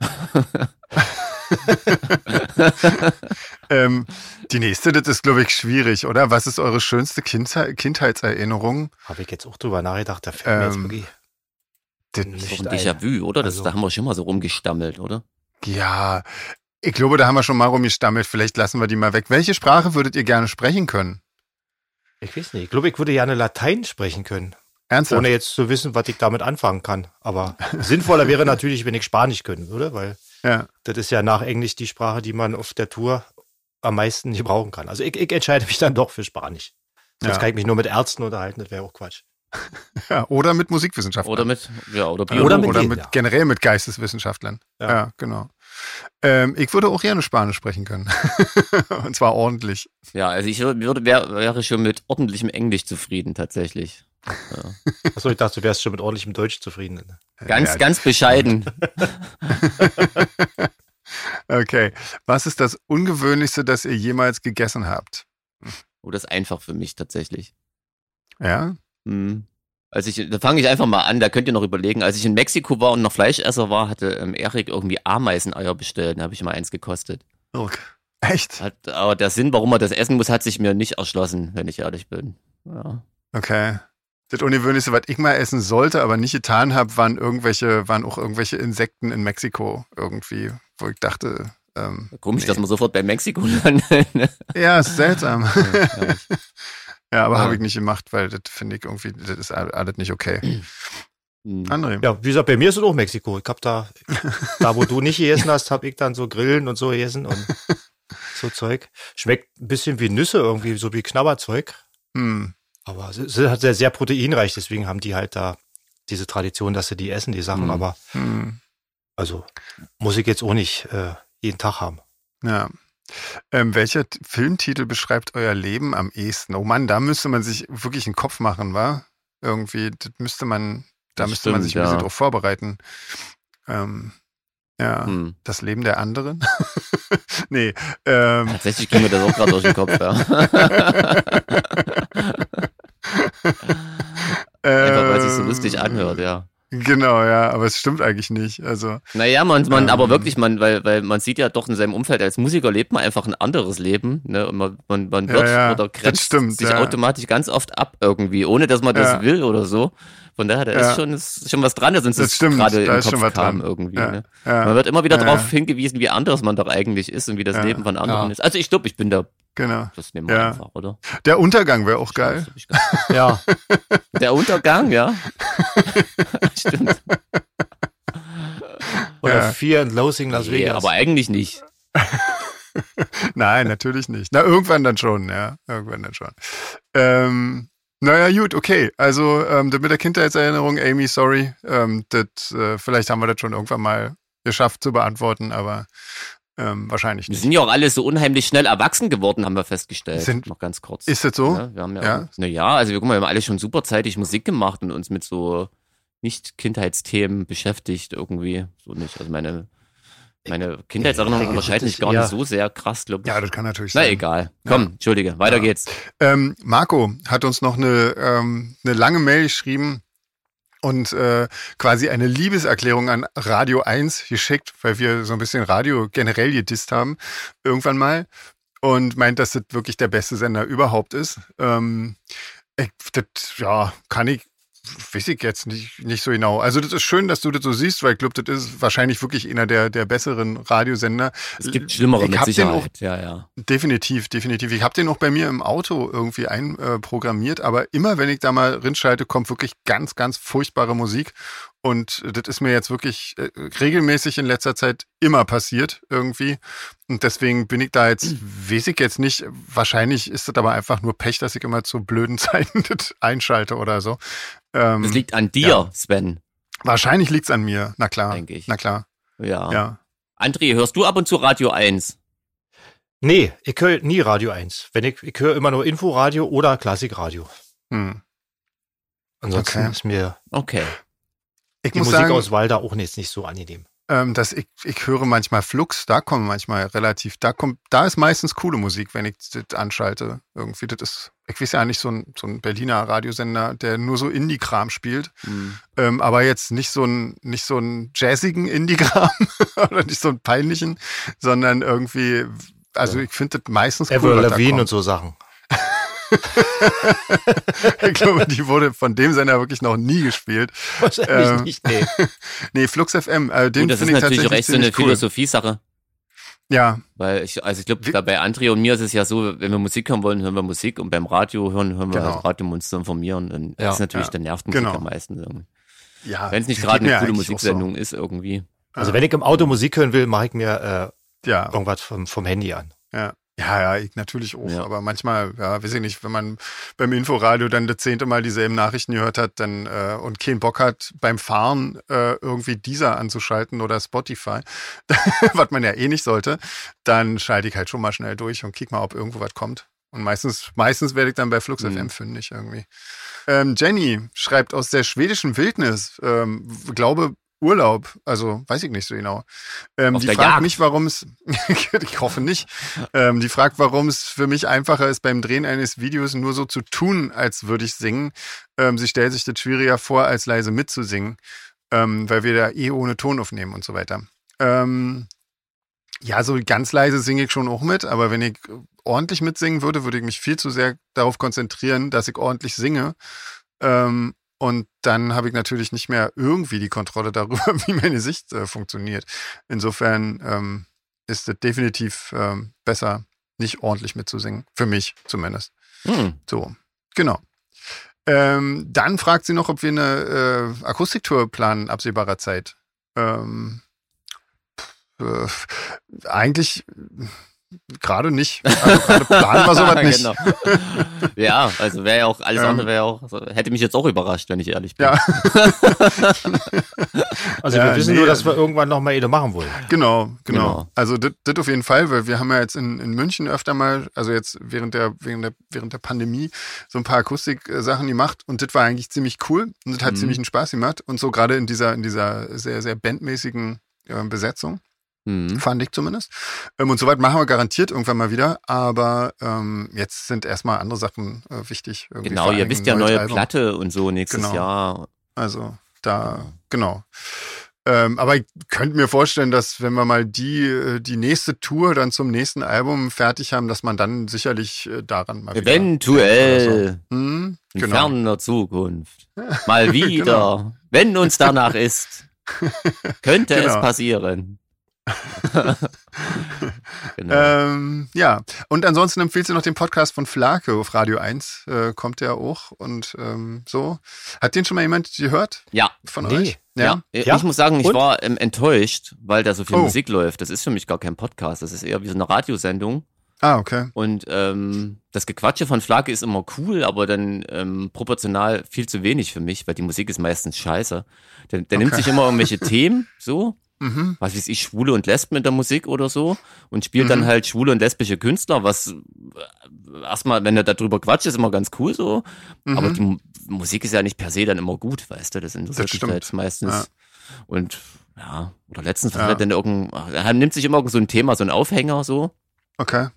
ähm, die nächste, das ist, glaube ich, schwierig, oder? Was ist eure schönste Kindheit, Kindheitserinnerung? habe ich jetzt auch drüber nachgedacht. Da fällt mir jetzt Ähm, wirklich Das, nicht ein ein. Déjà-vu, oder? Das, Also- da haben wir schon mal so rumgestammelt, oder? ja, ich glaube, da haben wir schon mal rumgestammelt. Vielleicht lassen wir die mal weg. Welche Sprache würdet ihr gerne sprechen können? Ich weiß nicht. Ich glaube, ich würde gerne Latein sprechen können. Ernsthaft? Ohne jetzt zu wissen, was ich damit anfangen kann. Aber sinnvoller wäre natürlich, wenn ich Spanisch können würde, weil Ja. das ist ja nach Englisch die Sprache, die man auf der Tour am meisten gebrauchen kann. Also ich, ich entscheide mich dann doch für Spanisch. Sonst Ja. kann ich mich nur mit Ärzten unterhalten, das wäre auch Quatsch. ja. Oder mit Musikwissenschaftlern. Oder mit, ja, oder Oder Biologen. mit oder mit generell mit Geisteswissenschaftlern. Ja, Ja. genau. Ähm, ich würde auch gerne Spanisch sprechen können. Und zwar ordentlich. Ja, also ich würde, wär, wäre schon mit ordentlichem Englisch zufrieden, tatsächlich. Ja. Achso, ich dachte, du wärst schon mit ordentlichem Deutsch zufrieden. Ganz, Ja. ganz bescheiden. Okay. Was ist das Ungewöhnlichste, das ihr jemals gegessen habt? Oh, das ist einfach für mich tatsächlich. Ja? Hm. Als ich, da fange ich einfach mal an, da könnt ihr noch überlegen. Als ich in Mexiko war und noch Fleischesser war, hatte ähm, Erik irgendwie Ameiseneier bestellt. Da habe ich mal eins gekostet. Okay. Echt? Hat, aber der Sinn, warum man das essen muss, hat sich mir nicht erschlossen, wenn ich ehrlich bin. Ja. Okay. Das Ungewöhnlichste, was ich mal essen sollte, aber nicht getan habe, waren irgendwelche, waren auch irgendwelche Insekten in Mexiko irgendwie, wo ich dachte, ähm, Komisch, Nee. dass man sofort bei Mexiko landet. ne? ja, ist seltsam. ja, ja, aber Ja. habe ich nicht gemacht, weil das finde ich irgendwie, das ist all- alles nicht okay. Hm. André. Ja, wie gesagt, bei mir ist es auch Mexiko. Ich hab da, da wo du nicht gegessen hast, hab ich dann so Grillen und so gegessen und so Zeug. Schmeckt ein bisschen wie Nüsse irgendwie, so wie Knabberzeug. Hm. Aber es ist halt sehr, sehr proteinreich, deswegen haben die halt da diese Tradition, dass sie die essen, die Sachen. Mhm. Aber Hm. also muss ich jetzt auch nicht äh, jeden Tag haben. Ja. Ähm, welcher Filmtitel beschreibt euer Leben am ehesten? Oh Mann, da müsste man sich wirklich einen Kopf machen, wa? Irgendwie, das müsste man, da Das müsste man stimmt, sich ein bisschen ja. drauf vorbereiten. Ähm, ja, Hm. das Leben der anderen? nee, ähm, Tatsächlich ging mir das auch gerade durch den Kopf. Ja. Einfach weil es sich so lustig anhört, ja. Genau, ja, aber es stimmt eigentlich nicht. Also, Naja, man, man, Ähm. aber wirklich, man, weil, weil man sieht ja doch in seinem Umfeld, als Musiker lebt man einfach ein anderes Leben, ne? Und man, man, man Ja, wird ja, oder das grenzt stimmt, sich ja. automatisch ganz oft ab irgendwie, ohne dass man das Ja. will oder so. Von daher, da Ja. ist schon, ist schon was dran, dass uns Das das, stimmt, gerade da im Kopf kam irgendwie. ja, Ne? ja, Man wird immer wieder Ja, darauf ja. hingewiesen, wie anders man doch eigentlich ist und wie das Ja. Leben von anderen Ja. ist. Also ich glaube, ich bin da, genau. das nehmen wir Ja. einfach, oder? Der Untergang wäre auch geil. Ja, Der Untergang, ja. Stimmt. oder Ja. Fear and Loathing Las Nee, Vegas. aber eigentlich nicht. Nein, natürlich nicht. Na, irgendwann dann schon, ja. Irgendwann dann schon. Ähm, naja, gut, okay. Also, ähm, das mit der Kindheitserinnerung, Amy, sorry. Ähm, das, äh, vielleicht haben wir das schon irgendwann mal geschafft zu beantworten, aber ähm, wahrscheinlich Wir nicht. sind ja auch alle so unheimlich schnell erwachsen geworden, haben wir festgestellt. Sind- noch ganz kurz. Ist das so? Ja, wir haben ja, Ja. Na ja, also wir, guck mal, wir haben alle schon super zeitig Musik gemacht und uns mit so nicht-Kindheitsthemen beschäftigt irgendwie. So nicht. Also meine, meine Kindheitserinnerungen Ja, unterscheiden sich gar nicht eher- so sehr krass, glaube ich. Ja, das kann natürlich Na sein. egal. Komm, Ja. Entschuldige, weiter Ja. geht's. Ähm, Marco hat uns noch eine, ähm, eine lange Mail geschrieben und äh, quasi eine Liebeserklärung an Radio 1 geschickt, weil wir so ein bisschen Radio generell gedisst haben, irgendwann mal. Und meint, dass das wirklich der beste Sender überhaupt ist. Ähm, ich, das, ja, kann ich, weiß ich jetzt nicht, nicht so genau. Also das ist schön, dass du das so siehst, weil ich glaube, das ist wahrscheinlich wirklich einer der, der besseren Radiosender. Es gibt schlimmere ich mit Sicherheit. Ja, ja. Definitiv, definitiv. Ich habe den auch bei mir im Auto irgendwie einprogrammiert, aber immer wenn ich da mal rinschalte, kommt wirklich ganz, ganz furchtbare Musik. Und das ist mir jetzt wirklich äh, regelmäßig in letzter Zeit immer passiert irgendwie. Und deswegen bin ich da jetzt, weiß ich jetzt nicht, wahrscheinlich ist das aber einfach nur Pech, dass ich immer zu blöden Zeiten das einschalte oder so. Ähm, Das liegt an dir, ja. Sven, wahrscheinlich liegt's an mir, na klar. denke ich. Na klar, Ja. ja. André, hörst du ab und zu Radio 1? Nee, ich höre nie Radio 1. Wenn ich, ich höre immer nur Inforadio oder Klassikradio. Hm. Ansonsten Okay. ist mir Okay. Ich die muss Musik sagen, aus Walda auch nicht, nicht so angenehm. Ähm, dass ich, ich höre manchmal Flux, da kommen manchmal relativ, da kommt, da ist meistens coole Musik, wenn ich das anschalte. Irgendwie, das ist, ich weiß ja nicht, so ein, so ein Berliner Radiosender, der nur so Indie-Kram spielt. Hm. Ähm, aber jetzt nicht so ein, nicht so einen jazzigen Indie-Kram oder nicht so einen peinlichen, sondern irgendwie, also ich finde das meistens cool. Da Lavigne und so Sachen. ich glaube, die wurde von dem Sender wirklich noch nie gespielt. Wahrscheinlich Ähm, nicht, nee. Nee, Flux FM, äh, den Gut, das ist finde ich natürlich auch echt so eine cool. Philosophie-Sache. Ja, Weil ich, also ich glaube, bei André und mir ist es ja so, wenn wir Musik hören wollen, hören wir Musik und beim Radio hören, hören wir Genau. halt Radio, um uns zu informieren. Und Ja, das ist natürlich ja. der nervt Musik Genau. am meisten. irgendwie. ja. Wenn es nicht gerade eine coole Musiksendung ist irgendwie. Also wenn ich im Auto Musik hören will, mache ich mir So. Ja, äh, irgendwas vom, vom Handy an. ja. Ja, ja, ich natürlich auch. Ja. Aber manchmal, ja, weiß ich nicht, wenn man beim Inforadio dann das zehnte Mal dieselben Nachrichten gehört hat dann äh, und keinen Bock hat, beim Fahren äh, irgendwie dieser anzuschalten oder Spotify, was man ja eh nicht sollte, dann schalte ich halt schon mal schnell durch und kick mal, ob irgendwo was kommt. Und meistens, meistens werde ich dann bei Flux Mhm. FM fündig irgendwie. Ähm, Jenny schreibt aus der schwedischen Wildnis, ähm, glaube Urlaub, also weiß ich nicht so genau. Ähm, die fragt Jagd. mich, warum es, ich hoffe nicht, ähm, die fragt, warum es für mich einfacher ist, beim Drehen eines Videos nur so zu tun, als würde ich singen. Ähm, sie stellt sich das schwieriger vor, als leise mitzusingen, ähm, weil wir da eh ohne Ton aufnehmen und so weiter. Ähm, ja, so ganz leise singe ich schon auch mit, aber wenn ich ordentlich mitsingen würde, würde ich mich viel zu sehr darauf konzentrieren, dass ich ordentlich singe. Ähm, und dann habe ich natürlich nicht mehr irgendwie die Kontrolle darüber, wie meine Sicht äh, funktioniert. Insofern ähm, ist es definitiv ähm, besser, nicht ordentlich mitzusingen. Für mich zumindest. Hm. So, genau. Ähm, dann fragt sie noch, ob wir eine äh, Akustiktour planen, absehbarer Zeit. Ähm, pf, äh, eigentlich gerade nicht. Also gerade planen wir sowas nicht. genau. Ja, also wäre ja auch, alles Ähm. andere wäre auch, also hätte mich jetzt auch überrascht, wenn ich ehrlich bin. Ja, Also Ja, wir wissen nee, nur, dass wir irgendwann noch mal eine machen wollen. genau, genau. Genau. Also das das auf jeden Fall, weil wir haben ja jetzt in, in München öfter mal, also jetzt während der, während der, während der Pandemie so ein paar Akustik-Sachen gemacht und das war eigentlich ziemlich cool und das hat Mhm. ziemlich einen Spaß gemacht und so gerade in dieser, in dieser sehr, sehr bandmäßigen äh, Besetzung. Mhm. fand ich zumindest. Ähm, und soweit machen wir garantiert irgendwann mal wieder, aber ähm, jetzt sind erstmal andere Sachen äh, wichtig. Genau, ihr wisst ja neue Album. Platte und so nächstes Genau. Jahr. Also da, genau. Ähm, aber ich könnte mir vorstellen, dass wenn wir mal die, äh, die nächste Tour dann zum nächsten Album fertig haben, dass man dann sicherlich äh, daran mal Eventuell so. Hm, in genau. ferner Zukunft. Mal wieder, wenn uns danach ist, könnte es Genau. passieren. genau. Ähm, ja, und ansonsten empfiehlt sie noch den Podcast von Flake auf Radio 1, äh, kommt der auch und ähm, so. Hat den schon mal jemand gehört ja, von Nee. euch? ja. Ich Ja? muss sagen, ich Und? war ähm, enttäuscht, weil da so viel Oh. Musik läuft. Das ist für mich gar kein Podcast. Das ist eher wie so eine Radiosendung. Ah, okay. Und ähm, das Gequatsche von Flake ist immer cool, aber dann ähm, proportional viel zu wenig für mich, weil die Musik ist meistens scheiße. Der, der nimmt Okay. sich immer irgendwelche Themen, so, Mhm. was weiß ich, Schwule und Lesben in der Musik oder so, und spielt dann Mhm. halt schwule und lesbische Künstler, was äh, erstmal, wenn er darüber quatscht, ist immer ganz cool so. Mhm. Aber die Mu- Musik ist ja nicht per se dann immer gut, weißt du, das interessiert stimmt. halt meistens. Ja. Und ja, oder letztens Ja. hat er dann irgendein, er nimmt sich immer irgend so ein Thema, so ein Aufhänger so. Okay.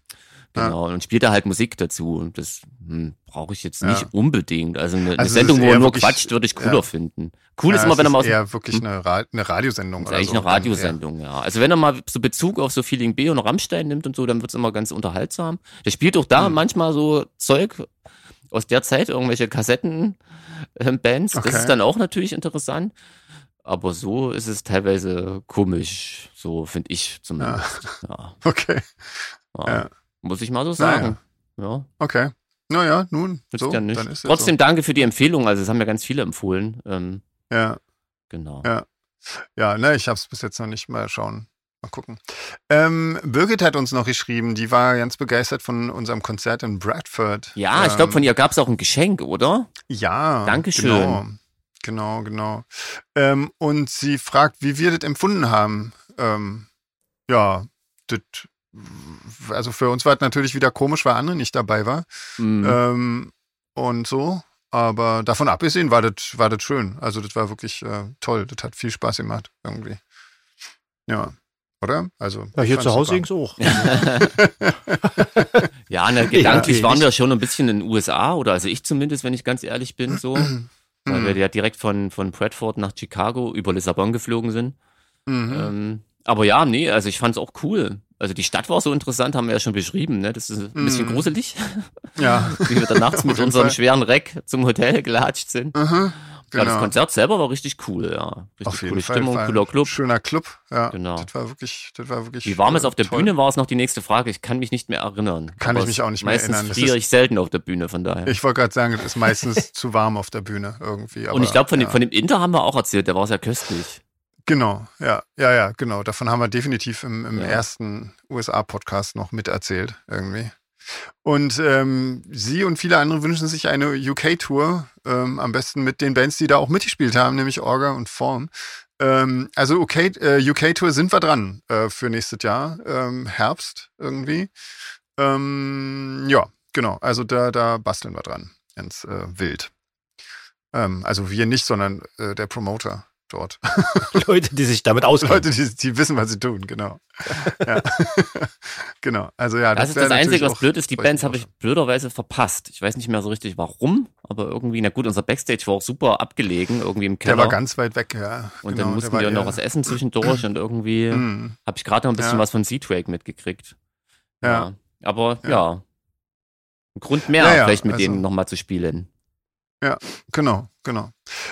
Ja. Genau, und spielt da halt Musik dazu. Und das hm, brauche ich jetzt Ja. nicht unbedingt. Also eine, eine Also es Sendung, ist wo er nur quatscht, würde ich cooler ja. finden. Cool ist Ja, immer, es wenn er mal aus eher wirklich eine, Ra eine Radiosendung ist eigentlich so. eine Radiosendung, ja. Also wenn er mal so Bezug auf so Feeling B und Rammstein nimmt und so, dann wird's immer ganz unterhaltsam. Der spielt auch da Hm. manchmal so Zeug aus der Zeit, irgendwelche Kassetten-Bands. Okay. Das ist dann auch natürlich interessant. Aber so ist es teilweise komisch, so finde ich zumindest. Ja. Okay, Ja. Muss ich mal so Naja. sagen. Ja. okay. Naja, nun, Nützt so, ja nicht. dann ist es Trotzdem danke für die Empfehlung. Also, es haben ja ganz viele empfohlen. Ähm, So. Ja, genau. Ja. ja, ne, ich habe es bis jetzt noch nicht mal schauen. Mal gucken. Ähm, Birgit hat uns noch geschrieben, die war ganz begeistert von unserem Konzert in Bradford. Ja, ich ähm, glaube, von ihr gab es auch ein Geschenk, oder? Ja. Dankeschön. Genau, genau. genau. Ähm, und sie fragt, wie wir das empfunden haben. Ähm, ja, das, also für uns war es natürlich wieder komisch, weil Anne nicht dabei war. Mhm. Ähm, und so. Aber davon abgesehen war das, war das schön. Also das war wirklich äh, toll. Das hat viel Spaß gemacht irgendwie. Ja. Oder? Also. Ja, hier ich zu Hause super. ging's auch. ja, ne, gedanklich Ja, waren wir schon ein bisschen in den USA, oder also ich zumindest, wenn ich ganz ehrlich bin, so. weil wir ja direkt von, von Bradford nach Chicago über Lissabon geflogen sind. Mhm. Ähm, aber ja, nee, also ich fand's auch cool. Also die Stadt war so interessant, haben wir ja schon beschrieben, ne? Das ist ein bisschen Mhm. gruselig, Ja. wie wir dann nachts mit unserem Fall. schweren Reck zum Hotel gelatscht sind. Mhm. Ja, das Genau. Konzert selber war richtig cool, ja. Richtig Auf jeden coole Fall. Stimmung, cooler Club. Schöner Club. Ja. Genau. Das war wirklich, das war wirklich. Wie warm es äh, auf der toll. Bühne war, ist noch die nächste Frage. Ich kann mich nicht mehr erinnern. Kann Aber ich mich auch nicht mehr meistens erinnern. Das friere ich selten auf der Bühne, von daher. Ich wollte gerade sagen, es ist meistens zu warm auf der Bühne irgendwie. Aber, Und ich glaube, von, ja. dem, von dem Inter haben wir auch erzählt, der war sehr köstlich. Genau, ja, ja, ja, genau. Davon haben wir definitiv im, im Ja. ersten USA-Podcast noch miterzählt, irgendwie. Und ähm, sie und viele andere wünschen sich eine UK-Tour, ähm, am besten mit den Bands, die da auch mitgespielt haben, nämlich Orga und Form. Ähm, also UK, äh, UK-Tour sind wir dran äh, für nächstes Jahr, ähm, Herbst irgendwie. Ähm, ja, genau. Also da, da basteln wir dran, ganz äh, wild. Ähm, also wir nicht, sondern äh, der Promoter dort. Leute, die sich damit auskennen. Leute, die, die wissen, was sie tun, genau. Ja. genau. Also ja, Das ist wär das Einzige, was blöd ist. Die Bands habe ich blöderweise verpasst. Ich weiß nicht mehr so richtig warum, aber irgendwie, na gut, unser Backstage war auch super abgelegen, irgendwie im Keller. Der war ganz weit weg, ja. und genau, dann mussten wir noch eher- was essen zwischendurch und irgendwie Mhm. habe ich gerade noch ein bisschen Ja. was von Z-Trake mitgekriegt. Ja. Aber Ja. ja. Ein Grund mehr, Ja, ja, vielleicht mit also- denen nochmal zu spielen. Genau, genau.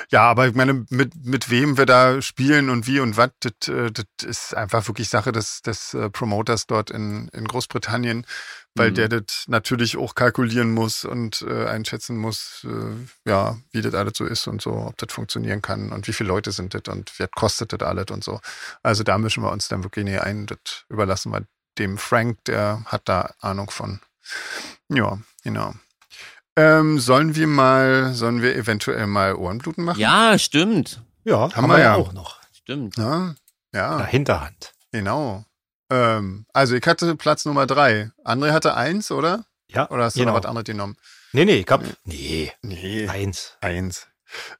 Ja, aber ich meine, mit, mit wem wir da spielen und wie und was, das, äh, ist einfach wirklich Sache des, des äh, Promoters dort in, in Großbritannien, weil Mhm. der das natürlich auch kalkulieren muss und äh, einschätzen muss, äh, ja, wie das alles so ist und so, ob das funktionieren kann und wie viele Leute sind das und was kostet das alles und so. Also da mischen wir uns dann wirklich näher ein, das überlassen wir dem Frank, der hat da Ahnung von. Ja, genau. Ähm, sollen wir mal, sollen wir eventuell mal Ohrenbluten machen? Ja, stimmt. Ja, Haben wir ja. auch noch. Stimmt. Ja, ja Hinterhand. genau. Ähm, also ich hatte Platz Nummer drei. André hatte eins, oder? Ja, Oder hast du genau. noch was anderes genommen? Nee, nee, ich hab, nee, Nee, eins. eins.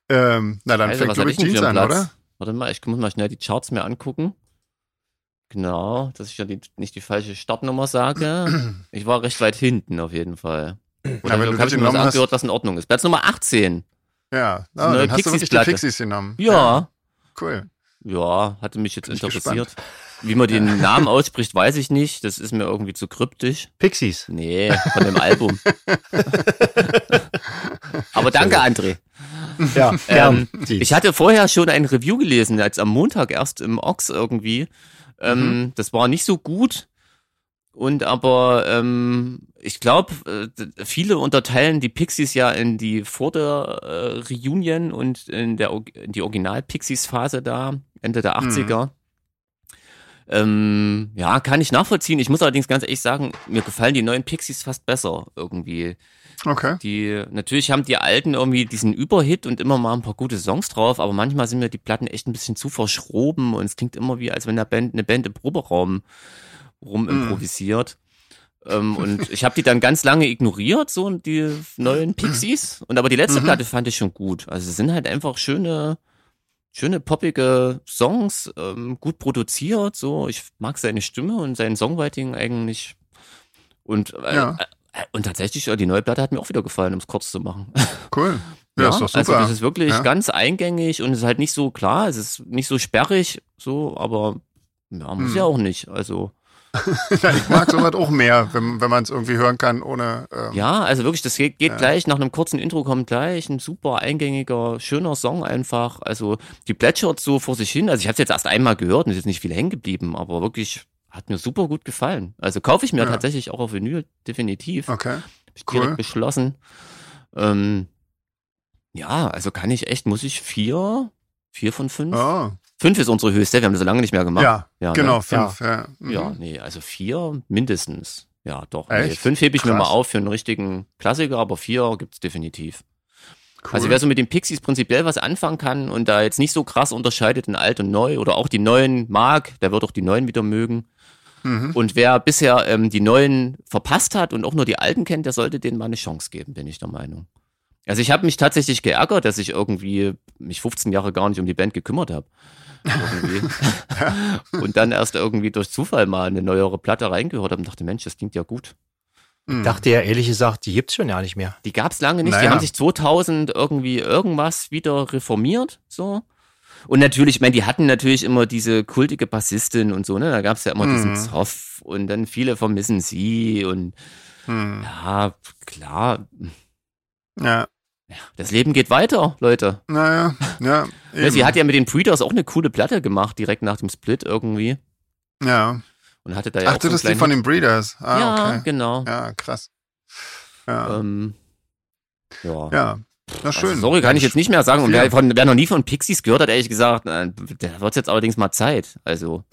Ähm, na dann Also, fängt hatte ich Jeans an, Platz? oder? Warte mal, ich muss mal schnell die Charts mir angucken. Genau, dass ich ja die, nicht die falsche Startnummer sage. Ich war recht weit hinten auf jeden Fall. Oder Ja, wenn du habe das ich mir was genommen hast- angehört, was in Ordnung ist. Platz Nummer 18. Ja, ist eine dann hast du wirklich die. Pixies genommen. Ja, Cool. ja, hatte mich jetzt interessiert. Wie man den Namen ausspricht, weiß ich nicht. Das ist mir irgendwie zu kryptisch. Pixies. Nee, von dem Album. Aber danke, André. Ja. Ähm, Ich hatte vorher schon ein Review gelesen, als am Montag erst im Ox irgendwie. Ähm, Mhm. Das war nicht so gut. Und aber ähm, ich glaube, äh, viele unterteilen die Pixies ja in die vor der äh, Reunion und in, der, in die Original-Pixies-Phase da, Ende der 80er. Ähm, ja, kann ich nachvollziehen. Ich muss allerdings ganz ehrlich sagen, mir gefallen die neuen Pixies fast besser irgendwie. Okay. Die, natürlich haben die alten irgendwie diesen Überhit und immer mal ein paar gute Songs drauf, aber manchmal sind mir die Platten echt ein bisschen zu verschroben und es klingt immer wie, als wenn der Band, eine Band im Proberaum rum improvisiert. Ähm, und ich habe die dann ganz lange ignoriert, so die neuen Pixies. Und aber die letzte Mhm. Platte fand ich schon gut. Also es sind halt einfach schöne, schöne poppige Songs, ähm, gut produziert. So, ich mag seine Stimme und sein Songwriting eigentlich. Und äh, Ja. äh, und tatsächlich, die neue Platte hat mir auch wieder gefallen, um es kurz zu machen. Cool. Ja, ist doch super. Also das ist wirklich Ja. ganz eingängig und es ist halt nicht so klar, es ist nicht so sperrig, so, aber ja, muss Hm. ja auch nicht. Also ja, ich mag sowas auch mehr, wenn, wenn man es irgendwie hören kann, ohne. Ähm, ja, also wirklich, das geht, geht Ja. gleich, nach einem kurzen Intro kommt gleich ein super eingängiger, schöner Song einfach. Also die plätschert so vor sich hin. Also ich habe es jetzt erst einmal gehört und ist jetzt nicht viel hängen geblieben, aber wirklich hat mir super gut gefallen. Also kaufe ich mir Ja. tatsächlich auch auf Vinyl, definitiv. Okay. Ich direkt Cool. beschlossen. Ähm, ja, also kann ich echt, muss ich vier, vier von fünf? Oh. Fünf ist unsere höchste, wir haben das so lange nicht mehr gemacht. Ja, Ja, genau, ne? fünf. Ja. Mhm. Ja, nee, also vier mindestens. Ja, doch. Nee, fünf hebe ich mir Krass. mal auf für einen richtigen Klassiker, aber vier gibt's definitiv. Cool. Also wer so mit den Pixies prinzipiell was anfangen kann und da jetzt nicht so krass unterscheidet in alt und neu oder auch die neuen mag, der wird auch die neuen wieder mögen. mhm. Und wer bisher ähm, die neuen verpasst hat und auch nur die alten kennt, der sollte denen mal eine Chance geben, bin ich der Meinung. Also ich habe mich tatsächlich geärgert, dass ich irgendwie mich 15 Jahre gar nicht um die Band gekümmert habe. Irgendwie. und dann erst irgendwie durch Zufall mal eine neuere Platte reingehört habe und dachte, Mensch, das klingt ja gut. Mhm. dachte ja ehrlich gesagt, die gibt's schon ja nicht mehr. Die gab's lange nicht. Die Naja. haben sich 2000 irgendwie irgendwas wieder reformiert, so. Und natürlich, ich meine, die hatten natürlich immer diese kultige Bassistin und so, ne? Da gab's ja immer diesen Mhm. Zoff und dann viele vermissen sie und Mhm. ja, klar, Ja, das Leben geht weiter, Leute. naja, ja. Ne, sie hat ja mit den Breeders auch eine coole Platte gemacht, direkt nach dem Split irgendwie. Ja. Und hatte da ja Ach, auch so das ist die von den Breeders. Ah, Ja, okay. genau. Ja, krass. Ja. Ähm, ja. ja. Na schön. Also, sorry, kann ich jetzt nicht mehr sagen. Und wer, von, wer noch nie von Pixies gehört hat, ehrlich gesagt, äh, der wird jetzt allerdings mal Zeit. Also.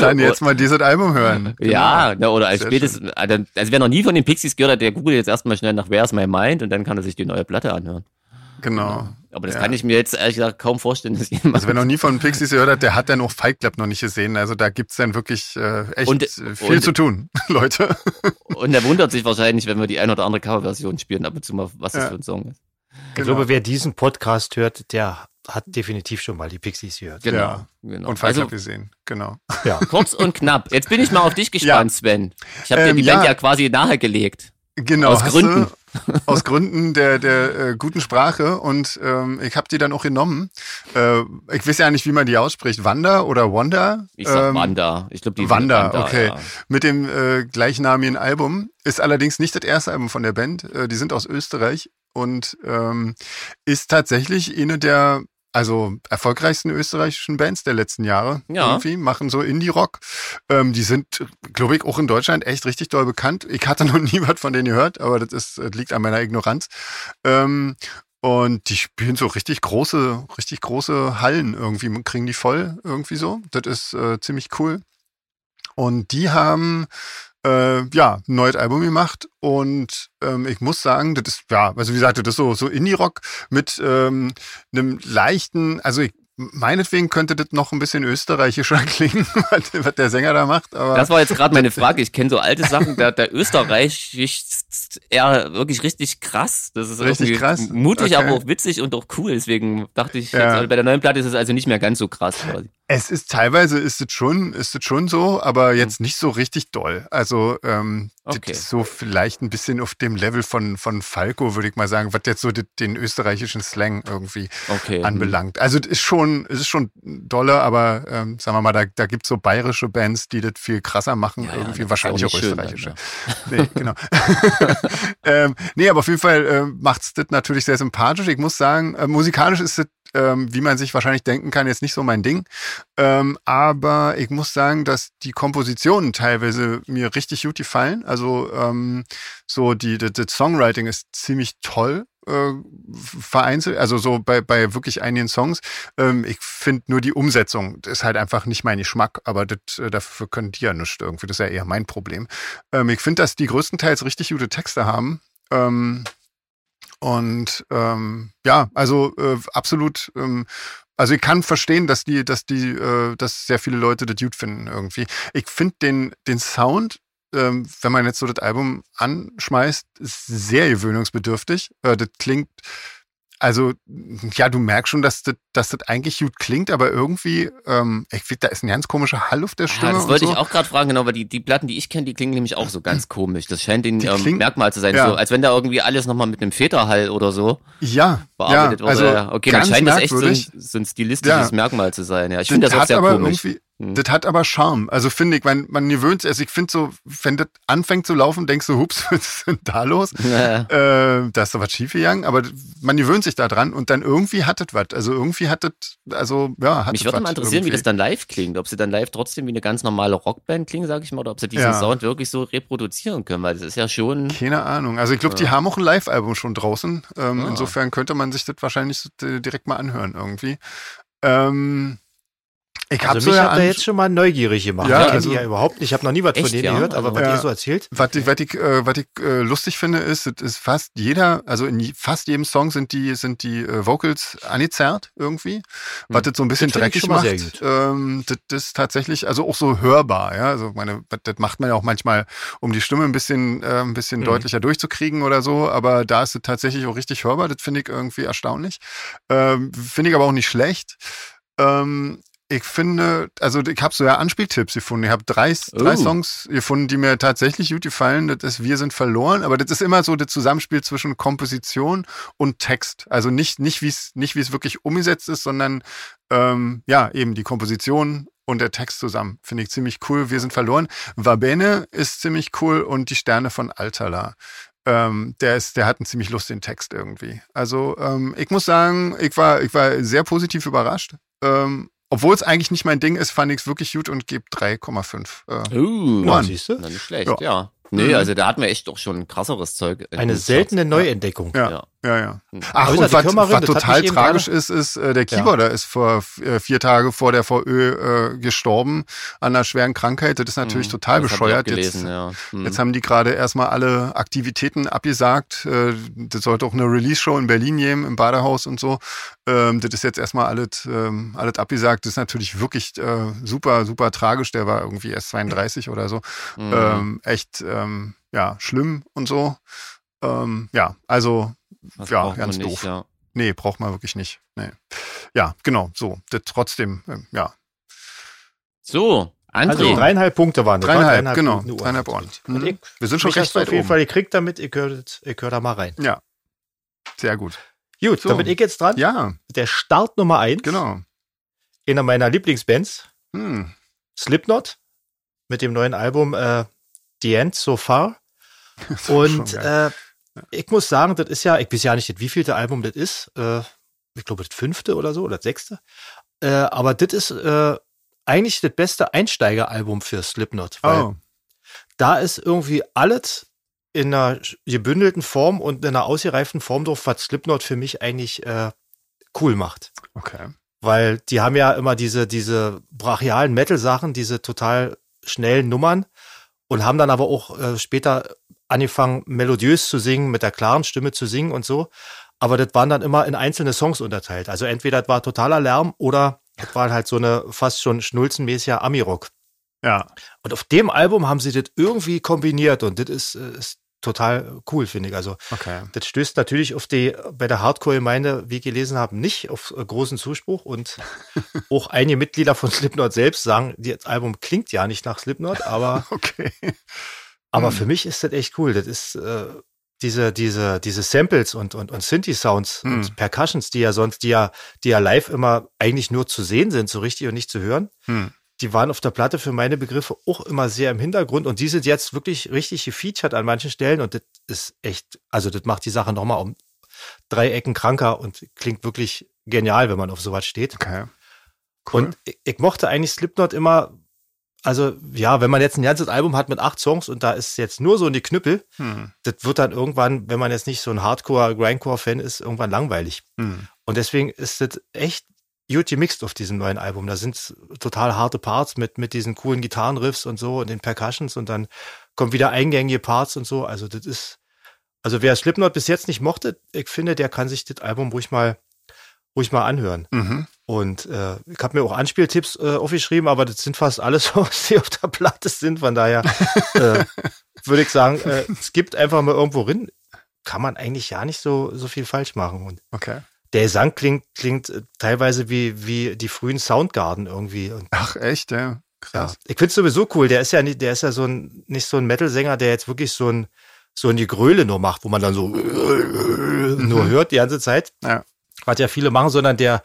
Dann jetzt mal dieses Album hören. Ja, ne, oder als spätestens, also wer noch nie von den Pixies gehört hat, der googelt jetzt erstmal schnell nach Where's My Mind und dann kann er sich die neue Platte anhören. Genau. Aber das Ja. kann ich mir jetzt ehrlich gesagt kaum vorstellen, dass jemand. Also wer noch nie von Pixies gehört hat, der hat dann auch Fight Club noch nicht gesehen. Also da gibt's dann wirklich äh, echt Und- äh, viel und- zu tun, Leute. und er wundert sich wahrscheinlich, wenn wir die ein oder andere Coverversion spielen, ab und zu mal, was das Ja. für ein Song ist. Ich Genau. glaube, wer diesen Podcast hört, der hat definitiv schon mal die Pixies gehört. Genau. Ja. genau. Und Fight also, Club gesehen, genau. Ja. kurz und knapp. Jetzt bin ich mal auf dich gespannt, Sven. Ich habe dir Ähm, die Band ja. quasi nahegelegt. Genau, Aus Gründen. Aus Gründen der, der äh, guten Sprache und ähm, ich habe die dann auch genommen. Äh, ich weiß ja nicht, wie man die ausspricht. Wanda oder Wanda? Ich sag Ähm, Wanda. Ich glaube, die Wanda, okay. Ja. Mit dem äh, gleichnamigen Album. Ist allerdings nicht das erste Album von der Band. Äh, die sind aus Österreich und ähm, ist tatsächlich eine der also erfolgreichsten österreichischen Bands der letzten Jahre. Ja. Irgendwie machen so Indie-Rock. Ähm, die sind, glaube ich, auch in Deutschland echt richtig doll bekannt. Ich hatte noch nie was von denen gehört, aber das ist, das liegt an meiner Ignoranz. Ähm, und die spielen so richtig große, richtig große Hallen irgendwie, kriegen die voll irgendwie so. Das ist äh, ziemlich cool. Und die haben äh, ja ein neues Album gemacht und ähm, ich muss sagen, das ist ja, also wie gesagt, das ist so so Indie-Rock mit ähm, einem leichten, also ich, meinetwegen könnte das noch ein bisschen österreichischer klingen, was, der Sänger da macht, aber Das war jetzt gerade meine Frage. Ich kenne so alte Sachen, der, der Österreich ist eher wirklich richtig krass. Das ist Richtig krass? mutig, Okay. aber auch witzig und auch cool. Deswegen dachte ich, Ja. jetzt, also bei der neuen Platte ist es also nicht mehr ganz so krass. Quasi. Es ist teilweise ist es schon, ist es schon so, aber jetzt nicht so richtig doll. Also ähm, Okay. das ist so vielleicht ein bisschen auf dem Level von von Falco, würde ich mal sagen, was jetzt so den österreichischen Slang irgendwie Okay. anbelangt. Also es ist schon, es ist schon doller, aber ähm, sagen wir mal, da, da gibt's so bayerische Bands, die das viel krasser machen, Ja, ja, irgendwie ist wahrscheinlich auch auch, österreichische. dann, Nee, genau. ähm, nee, aber auf jeden Fall ähm, macht's das natürlich sehr sympathisch. Ich muss sagen, äh, musikalisch ist das, ähm, wie man sich wahrscheinlich denken kann, jetzt nicht so mein Ding. Ähm, aber ich muss sagen, dass die Kompositionen teilweise mir richtig gut gefallen. Also ähm, so die, das, Songwriting ist ziemlich toll äh, vereinzelt, also so bei, bei wirklich einigen Songs. Ähm, ich finde nur die Umsetzung ist halt einfach nicht mein Geschmack, aber das, äh, dafür können die ja nichts irgendwie. Das ist ja eher mein Problem. Ähm, ich finde, dass die größtenteils richtig gute Texte haben. Ähm, und ähm, ja, also äh, absolut. Ähm, also ich kann verstehen, dass die, dass die, äh, dass sehr viele Leute das gut finden irgendwie. Ich finde den, den Sound, ähm, wenn man jetzt so das Album anschmeißt, ist sehr gewöhnungsbedürftig. Äh, das klingt, also ja, du merkst schon, dass das, dass das eigentlich gut klingt, aber irgendwie, ähm, ich finde, da ist ein ganz komischer Hall auf der Stimme. Ja, das wollte so. ich auch gerade fragen, genau, weil die, die Platten, die ich kenne, die klingen nämlich auch so ganz komisch. Das scheint ein ähm, Merkmal zu sein, ja. so, als wenn da irgendwie alles nochmal mit einem Federhall oder so Ja, bearbeitet ja, wurde. also okay, dann scheint das echt so ein, so ein stilistisches Ja. Merkmal zu sein. Ja, ich finde das auch hat sehr komisch. Irgendwie, Hm. das hat aber Charme. Also finde ich, man, man gewöhnt also ich finde so, wenn das anfängt zu laufen, denkst du, hups, was ist denn da los? Ja. Äh, da ist doch was schiefgegangen, aber man gewöhnt sich da dran und dann irgendwie hat das was. Also irgendwie hat das, also ja, hat Mich würde mal interessieren, wie irgendwie. das dann live klingt. Ob sie dann live trotzdem wie eine ganz normale Rockband klingen, sage ich mal, oder ob sie diesen Ja. Sound wirklich so reproduzieren können, weil das ist ja schon. Keine Ahnung. Also ich glaube, die Ja. haben auch ein Live-Album schon draußen. Ähm, Ah. Insofern könnte man sich das wahrscheinlich äh, direkt mal anhören irgendwie. Ähm, ich habe Also so mich ja hat er jetzt schon mal neugierig gemacht. Ja, ich kenne also- die ja überhaupt nicht. Ich habe noch nie was von Echt, denen ja? gehört, aber was Ja. ihr so erzählt. Was ich, was ich, äh, was ich äh, lustig finde, ist, es ist fast jeder, also in fast jedem Song sind die, sind die äh, Vocals angezerrt irgendwie, was das so ein bisschen Das dreckig macht. Ähm, das, das ist tatsächlich, also auch so hörbar, ja. Also meine, das macht man ja auch manchmal, um die Stimme ein bisschen, äh, ein bisschen Mhm. deutlicher durchzukriegen oder so, aber da ist es tatsächlich auch richtig hörbar. Das finde ich irgendwie erstaunlich. Ähm, finde ich aber auch nicht schlecht. Ähm, ich finde, also ich habe so ja Anspieltipps gefunden. Ich habe drei, drei Oh. Songs gefunden, die mir tatsächlich gut gefallen. Das ist Wir sind verloren, aber das ist immer so das Zusammenspiel zwischen Komposition und Text. Also nicht, nicht wie es nicht wie es wirklich umgesetzt ist, sondern ähm, ja, eben die Komposition und der Text zusammen. Finde ich ziemlich cool. Wir sind verloren. Vabene ist ziemlich cool und die Sterne von Altala. Ähm, der ist, der hat einen ziemlich lustigen Text irgendwie. Also ähm, ich muss sagen, ich war, ich war sehr positiv überrascht. Ähm, obwohl es eigentlich nicht mein Ding ist, fand ich es wirklich gut und gebe 3,5. Äh, Uh, Ja, siehst du? na, nicht schlecht, Ja. ja. Nee, Mhm. also da hatten wir echt doch schon krasseres Zeug. in Eine seltene Charts. Neuentdeckung. Ja. Ja. Ja, ja. Hm. Ach, und die was, was total tragisch ist, ist, äh, der Keyboarder ist vor äh, vier Tage vor der VÖ äh, gestorben an einer schweren Krankheit. Das ist natürlich Hm, total das bescheuert. gelesen, jetzt, ja. Hm. jetzt haben die gerade erstmal alle Aktivitäten abgesagt. Äh, das sollte auch eine Release-Show in Berlin geben, im Badehaus und so. Ähm, das ist jetzt erstmal alles, ähm, alles abgesagt. Das ist natürlich wirklich äh, super, super tragisch. Der war irgendwie erst 32 oder so. Hm. Ähm, echt, ähm, ja, schlimm und so. Ähm, ja, also Das ja, ganz nicht, doof. Ja. Nee, braucht man wirklich nicht. Nee. Ja, genau, so. Das trotzdem, ähm, ja. So, André. Also dreieinhalb Punkte waren das. Dreieinhalb, war genau, Punkte Uhr. dreieinhalb Ohren. Und Mhm. ich, Wir sind schon recht weit auf jeden oben. Fall gekriegt damit. Ich höre ich hör da mal rein. Ja, sehr gut. Gut, So. dann bin ich jetzt dran. Ja, Der Start Nummer eins. genau. Einer meiner Lieblingsbands. Hm. Slipknot. Mit dem neuen Album äh, The End So Far. Und äh, ich muss sagen, das ist ja, ich weiß ja nicht, das wievielte Album das ist. Äh, ich glaube, das fünfte oder so, oder das sechste. Äh, aber das ist äh, eigentlich das beste Einsteigeralbum für Slipknot. Weil oh, da ist irgendwie alles in einer gebündelten Form und in einer ausgereiften Form drauf, was Slipknot für mich eigentlich cool macht. okay. Weil die haben ja immer diese, diese brachialen Metal-Sachen, diese total schnellen Nummern und haben dann aber auch äh, später angefangen, melodiös zu singen, mit der klaren Stimme zu singen und so. Aber das waren dann immer in einzelne Songs unterteilt. Also entweder das war totaler Lärm oder das war halt so eine fast schon schnulzenmäßiger Ami-Rock. Ja, Und auf dem Album haben sie das irgendwie kombiniert und das ist, ist total cool, finde ich. Also okay. das stößt natürlich auf die, bei der Hardcore-Gemeinde, wie ich gelesen habe, nicht auf äh, großen Zuspruch und auch einige Mitglieder von Slipknot selbst sagen, das Album klingt ja nicht nach Slipknot, aber, Okay. Aber Hm. für mich ist das echt cool. Das ist äh, diese, diese, diese Samples und, und, und Synthi-Sounds Hm. und Percussions, die ja sonst, die ja, die ja live immer eigentlich nur zu sehen sind, so richtig und nicht zu hören Hm. die waren auf der Platte für meine Begriffe auch immer sehr im Hintergrund und die sind jetzt wirklich richtig gefeatured an manchen Stellen und das ist echt, also das macht die Sache nochmal um drei Ecken kranker und klingt wirklich genial, wenn man auf sowas steht. Okay. Cool. Und ich, ich mochte eigentlich Slipknot immer, also ja, wenn man jetzt ein ganzes Album hat mit acht Songs und da ist jetzt nur so in die Knüppel, hm. das wird dann irgendwann, wenn man jetzt nicht so ein Hardcore-Grindcore-Fan ist, irgendwann langweilig. Hm. Und deswegen ist das echt gut gemixt auf diesem neuen Album. Da sind total harte Parts mit, mit diesen coolen Gitarrenriffs und so und den Percussions und dann kommen wieder eingängige Parts und so. Also das ist, also wer Slipknot bis jetzt nicht mochte, ich finde, der kann sich das Album ruhig mal, ruhig mal anhören. Mhm. Und äh, ich habe mir auch Anspieltipps äh, aufgeschrieben, aber das sind fast alles Songs, die auf der Platte sind. Von daher äh, würde ich sagen, äh, es gibt einfach mal irgendwo rein. Kann man eigentlich ja nicht so, so viel falsch machen. Und Okay. der Gesang klingt, klingt äh, teilweise wie, wie die frühen Soundgarden irgendwie. Und, Ach, echt, ja. ja. Krass. Ich finde es sowieso cool. Der ist ja nicht, der ist ja so ein, nicht so ein Metal-Sänger, der jetzt wirklich so ein, so ein Gegröle nur macht, wo man dann so nur hört die ganze Zeit. Ja. Was ja viele machen, sondern der,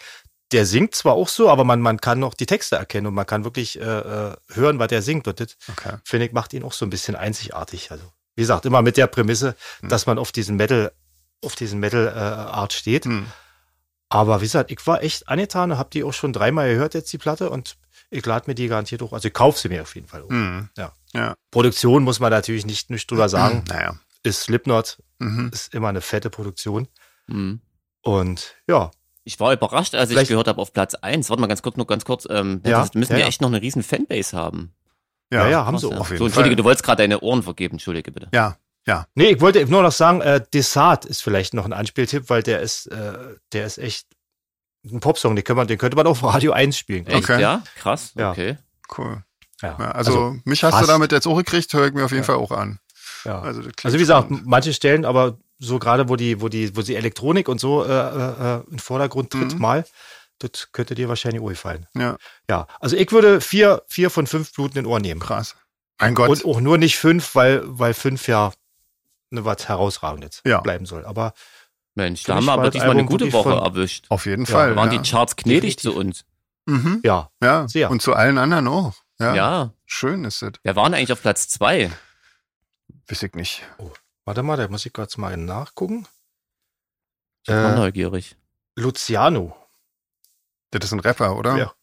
der singt zwar auch so, aber man, man kann noch die Texte erkennen und man kann wirklich äh, äh, hören, was er singt. Und das, Okay. finde ich, macht ihn auch so ein bisschen einzigartig. Also, wie gesagt, immer mit der Prämisse, Hm. dass man auf diesen Metal, auf diesen Metal-Art steht. Hm. Aber wie gesagt, ich war echt angetan und habe die auch schon dreimal gehört jetzt, die Platte. Und ich lade mir die garantiert auch. Also ich kaufe sie mir auf jeden Fall. hoch. Hm. Ja. Ja. Produktion muss man natürlich nicht, nicht drüber sagen. Naja. Ist Slipknot, Mhm. ist immer eine fette Produktion. Mhm. Und ja, Ich war überrascht, als ich Vielleicht- gehört habe auf Platz 1. Warte mal ganz kurz, nur ganz kurz. Ähm, Ja, das müssen ja, wir ja. echt noch eine riesen Fanbase haben. ja, ja, haben Krass, sie ja. auch. auf jeden So, Entschuldige, Fall. du wolltest gerade deine Ohren vergeben. Entschuldige bitte. Ja. Ja. Nee, ich wollte nur noch sagen, äh, Desart ist vielleicht noch ein Anspieltipp, weil der ist, äh, der ist echt ein Popsong, den, man, den könnte man auf Radio 1 spielen. ich. Echt, Okay. ja? Krass, Ja. okay. Cool. Ja. Ja, also, mich hast fast. du damit jetzt auch gekriegt, höre ich mir auf jeden Ja. Fall auch an. ja. Also, Also wie gesagt, spannend. manche Stellen, aber so gerade wo die, wo die, wo die Elektronik und so äh, äh, äh, in den Vordergrund tritt, Mhm. mal, das könnte dir wahrscheinlich auch gefallen. Ja, Ja, also ich würde vier, vier von fünf blutenden Ohren nehmen. krass. Mein Gott. Und auch nur nicht fünf, weil, weil fünf ja ne, was herausragendes Ja. bleiben soll. Aber Mensch, da haben wir aber diesmal eine Album gute wirklich Woche von- erwischt. auf jeden Ja, Fall. Da waren ja. die Charts gnädig Definitiv. zu uns. Mhm. ja, Ja. Sehr. Und zu allen anderen auch. Ja. Ja. Schön ist das. Wer waren eigentlich auf Platz 2? Weiß ich nicht. Warte mal, da muss ich kurz mal nachgucken. Ich bin Äh, neugierig. Luciano, Das ist ein Rapper, oder? Ja.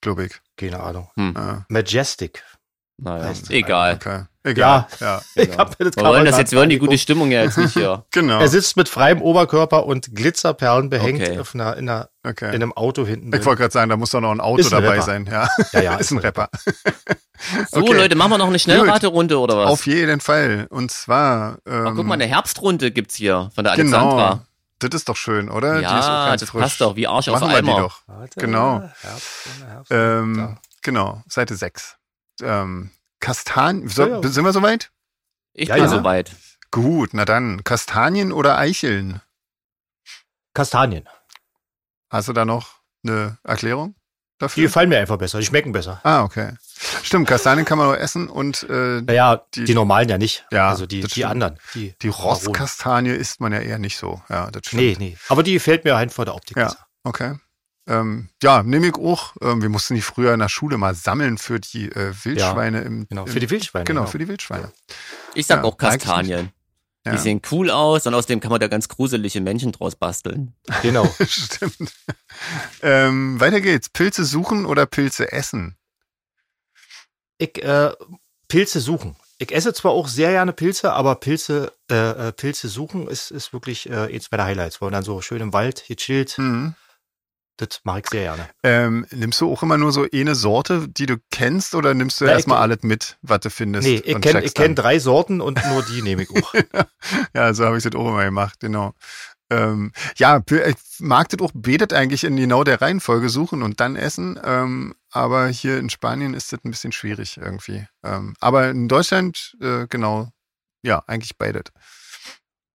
Glaube ich. keine Ahnung. Ja. Majestic. Naja, egal. Okay. Egal. Ja, Ich Genau. hab mir das Wir wollen das jetzt, wir wollen die gute. Stimmung ja jetzt nicht hier. genau. Er sitzt mit freiem Oberkörper und Glitzerperlen behängt Okay. auf einer, in, einer, in Okay. einem Auto hinten. Ich drin. wollte gerade sagen, da muss doch noch ein Auto ein dabei Rapper. sein. Ja, Ja, ja, ist ein Rapper. So, Okay. Leute, machen wir noch eine Schnellraterunde oder was? Auf jeden Fall. Und zwar. Ähm, Ach, guck mal, eine Herbstrunde gibt's hier von der genau. Alexandra. Das ist doch schön, oder? Die ist auch Ja, ganz das frisch. passt doch, wie Arsch auf Machen doch. Warte, Genau. Herbst, Herbst, Ähm, genau, Seite 6. Ähm, Kastanien. So, Ja, ja. Sind wir soweit? Ich Ja, bin ja. soweit. Gut, na dann. Kastanien oder Eicheln? Kastanien. Hast du da noch eine Erklärung Die dafür? gefallen mir einfach besser, die schmecken besser. Ah, okay. Stimmt, Kastanien kann man nur essen und äh, Naja, Die- die, normalen ja nicht. Ja, also die, die anderen. Die, die. Rostkastanie isst man ja eher nicht so. Ja, das stimmt. Nee, nee. Aber die gefällt mir einfach der Optik Ja. besser. Okay. Ähm, ja, nehme ich auch. Ähm, wir mussten die früher in der Schule mal sammeln für die äh, Wildschweine im, Genau, im für die Wildschweine. Genau, für die Wildschweine. Ich sag Ja, auch Kastanien. Ja. Die sehen cool aus und außerdem kann man da ganz gruselige Menschen draus basteln. Genau. Stimmt. Ähm, weiter geht's. Pilze suchen oder Pilze essen? Ich, äh, Pilze suchen. Ich esse zwar auch sehr gerne Pilze, aber Pilze, äh, äh, Pilze suchen ist, ist wirklich äh, eins meiner Highlights. Wo man dann so schön im Wald gechillt, Mhm. Das mache ich sehr gerne. Ähm, nimmst du auch immer nur so eine Sorte, die du kennst, oder nimmst du Ja, erstmal alles mit, was du findest? Nee, ich kenne kenn drei Sorten und nur die nehme ich auch. Ja, so habe ich das auch immer gemacht, genau. Ähm, ja, ich mag das auch, betet eigentlich in genau der Reihenfolge suchen und dann essen. Ähm, aber hier in Spanien ist das ein bisschen schwierig irgendwie. Ähm, aber in Deutschland, äh, genau, ja, eigentlich beides.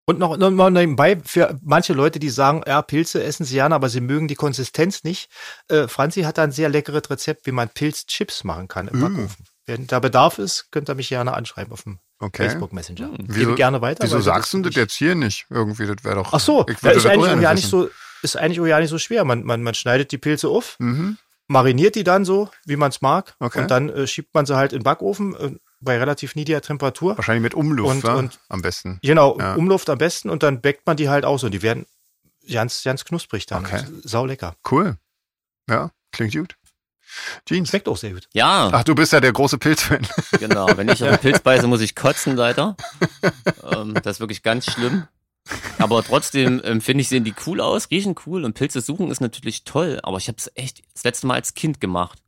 Und noch, noch mal nebenbei, für manche Leute, die sagen, ja, Pilze essen sie gerne, aber sie mögen die Konsistenz nicht. Äh, Franzi hat da ein sehr leckeres Rezept, wie man Pilzchips machen kann im Mm. Backofen. Wenn da Bedarf ist, könnt ihr mich gerne anschreiben auf dem Okay. Facebook Messenger. Hm. Gebe ich gerne weiter. Wieso sagst du ist das jetzt hier nicht? Irgendwie, das wäre doch. Ach so, ich ja, würde ist das eigentlich ja nicht so, ist eigentlich auch ja nicht so schwer. Man, man, man schneidet die Pilze auf, Mhm. mariniert die dann so, wie man es mag. Okay. Und dann äh, schiebt man sie halt in den Backofen äh, bei relativ niedriger Temperatur. Wahrscheinlich mit Umluft, Und- und- am besten. Genau, Ja. Umluft am besten und dann bäckt man die halt aus und die werden ganz, ganz knusprig dann. Okay. Sau lecker. Cool. Ja, klingt gut. Jeans. Schmeckt auch sehr gut. Ja, Ach, du bist ja der große Pilzfan. genau. Wenn ich einen Pilz beiße, muss ich kotzen, leider. ähm, das ist wirklich ganz schlimm. Aber trotzdem ähm, finde ich, sehen die cool aus, riechen cool und Pilze suchen ist natürlich toll. Aber ich habe es echt das letzte Mal als Kind gemacht.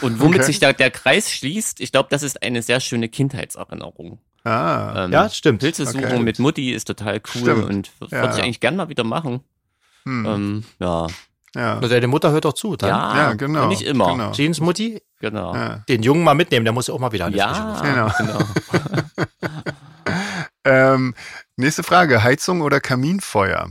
Und womit Okay. sich da der Kreis schließt, ich glaube, das ist eine sehr schöne Kindheitserinnerung. Ah, Ähm, Ja, stimmt. Pilze Okay. mit Mutti ist total cool Stimmt. und Ja, würde ich eigentlich gern mal wieder machen. hm. Ähm, ja. ja. Oder deine Mutter hört doch zu. Dann ja, ja, genau. Nicht immer. Genau. Jeans Mutti, Genau. Ja. den Jungen mal mitnehmen, der muss ja auch mal wieder an die frische Ja. Genau. genau. Ähm, nächste Frage: Heizung oder Kaminfeuer?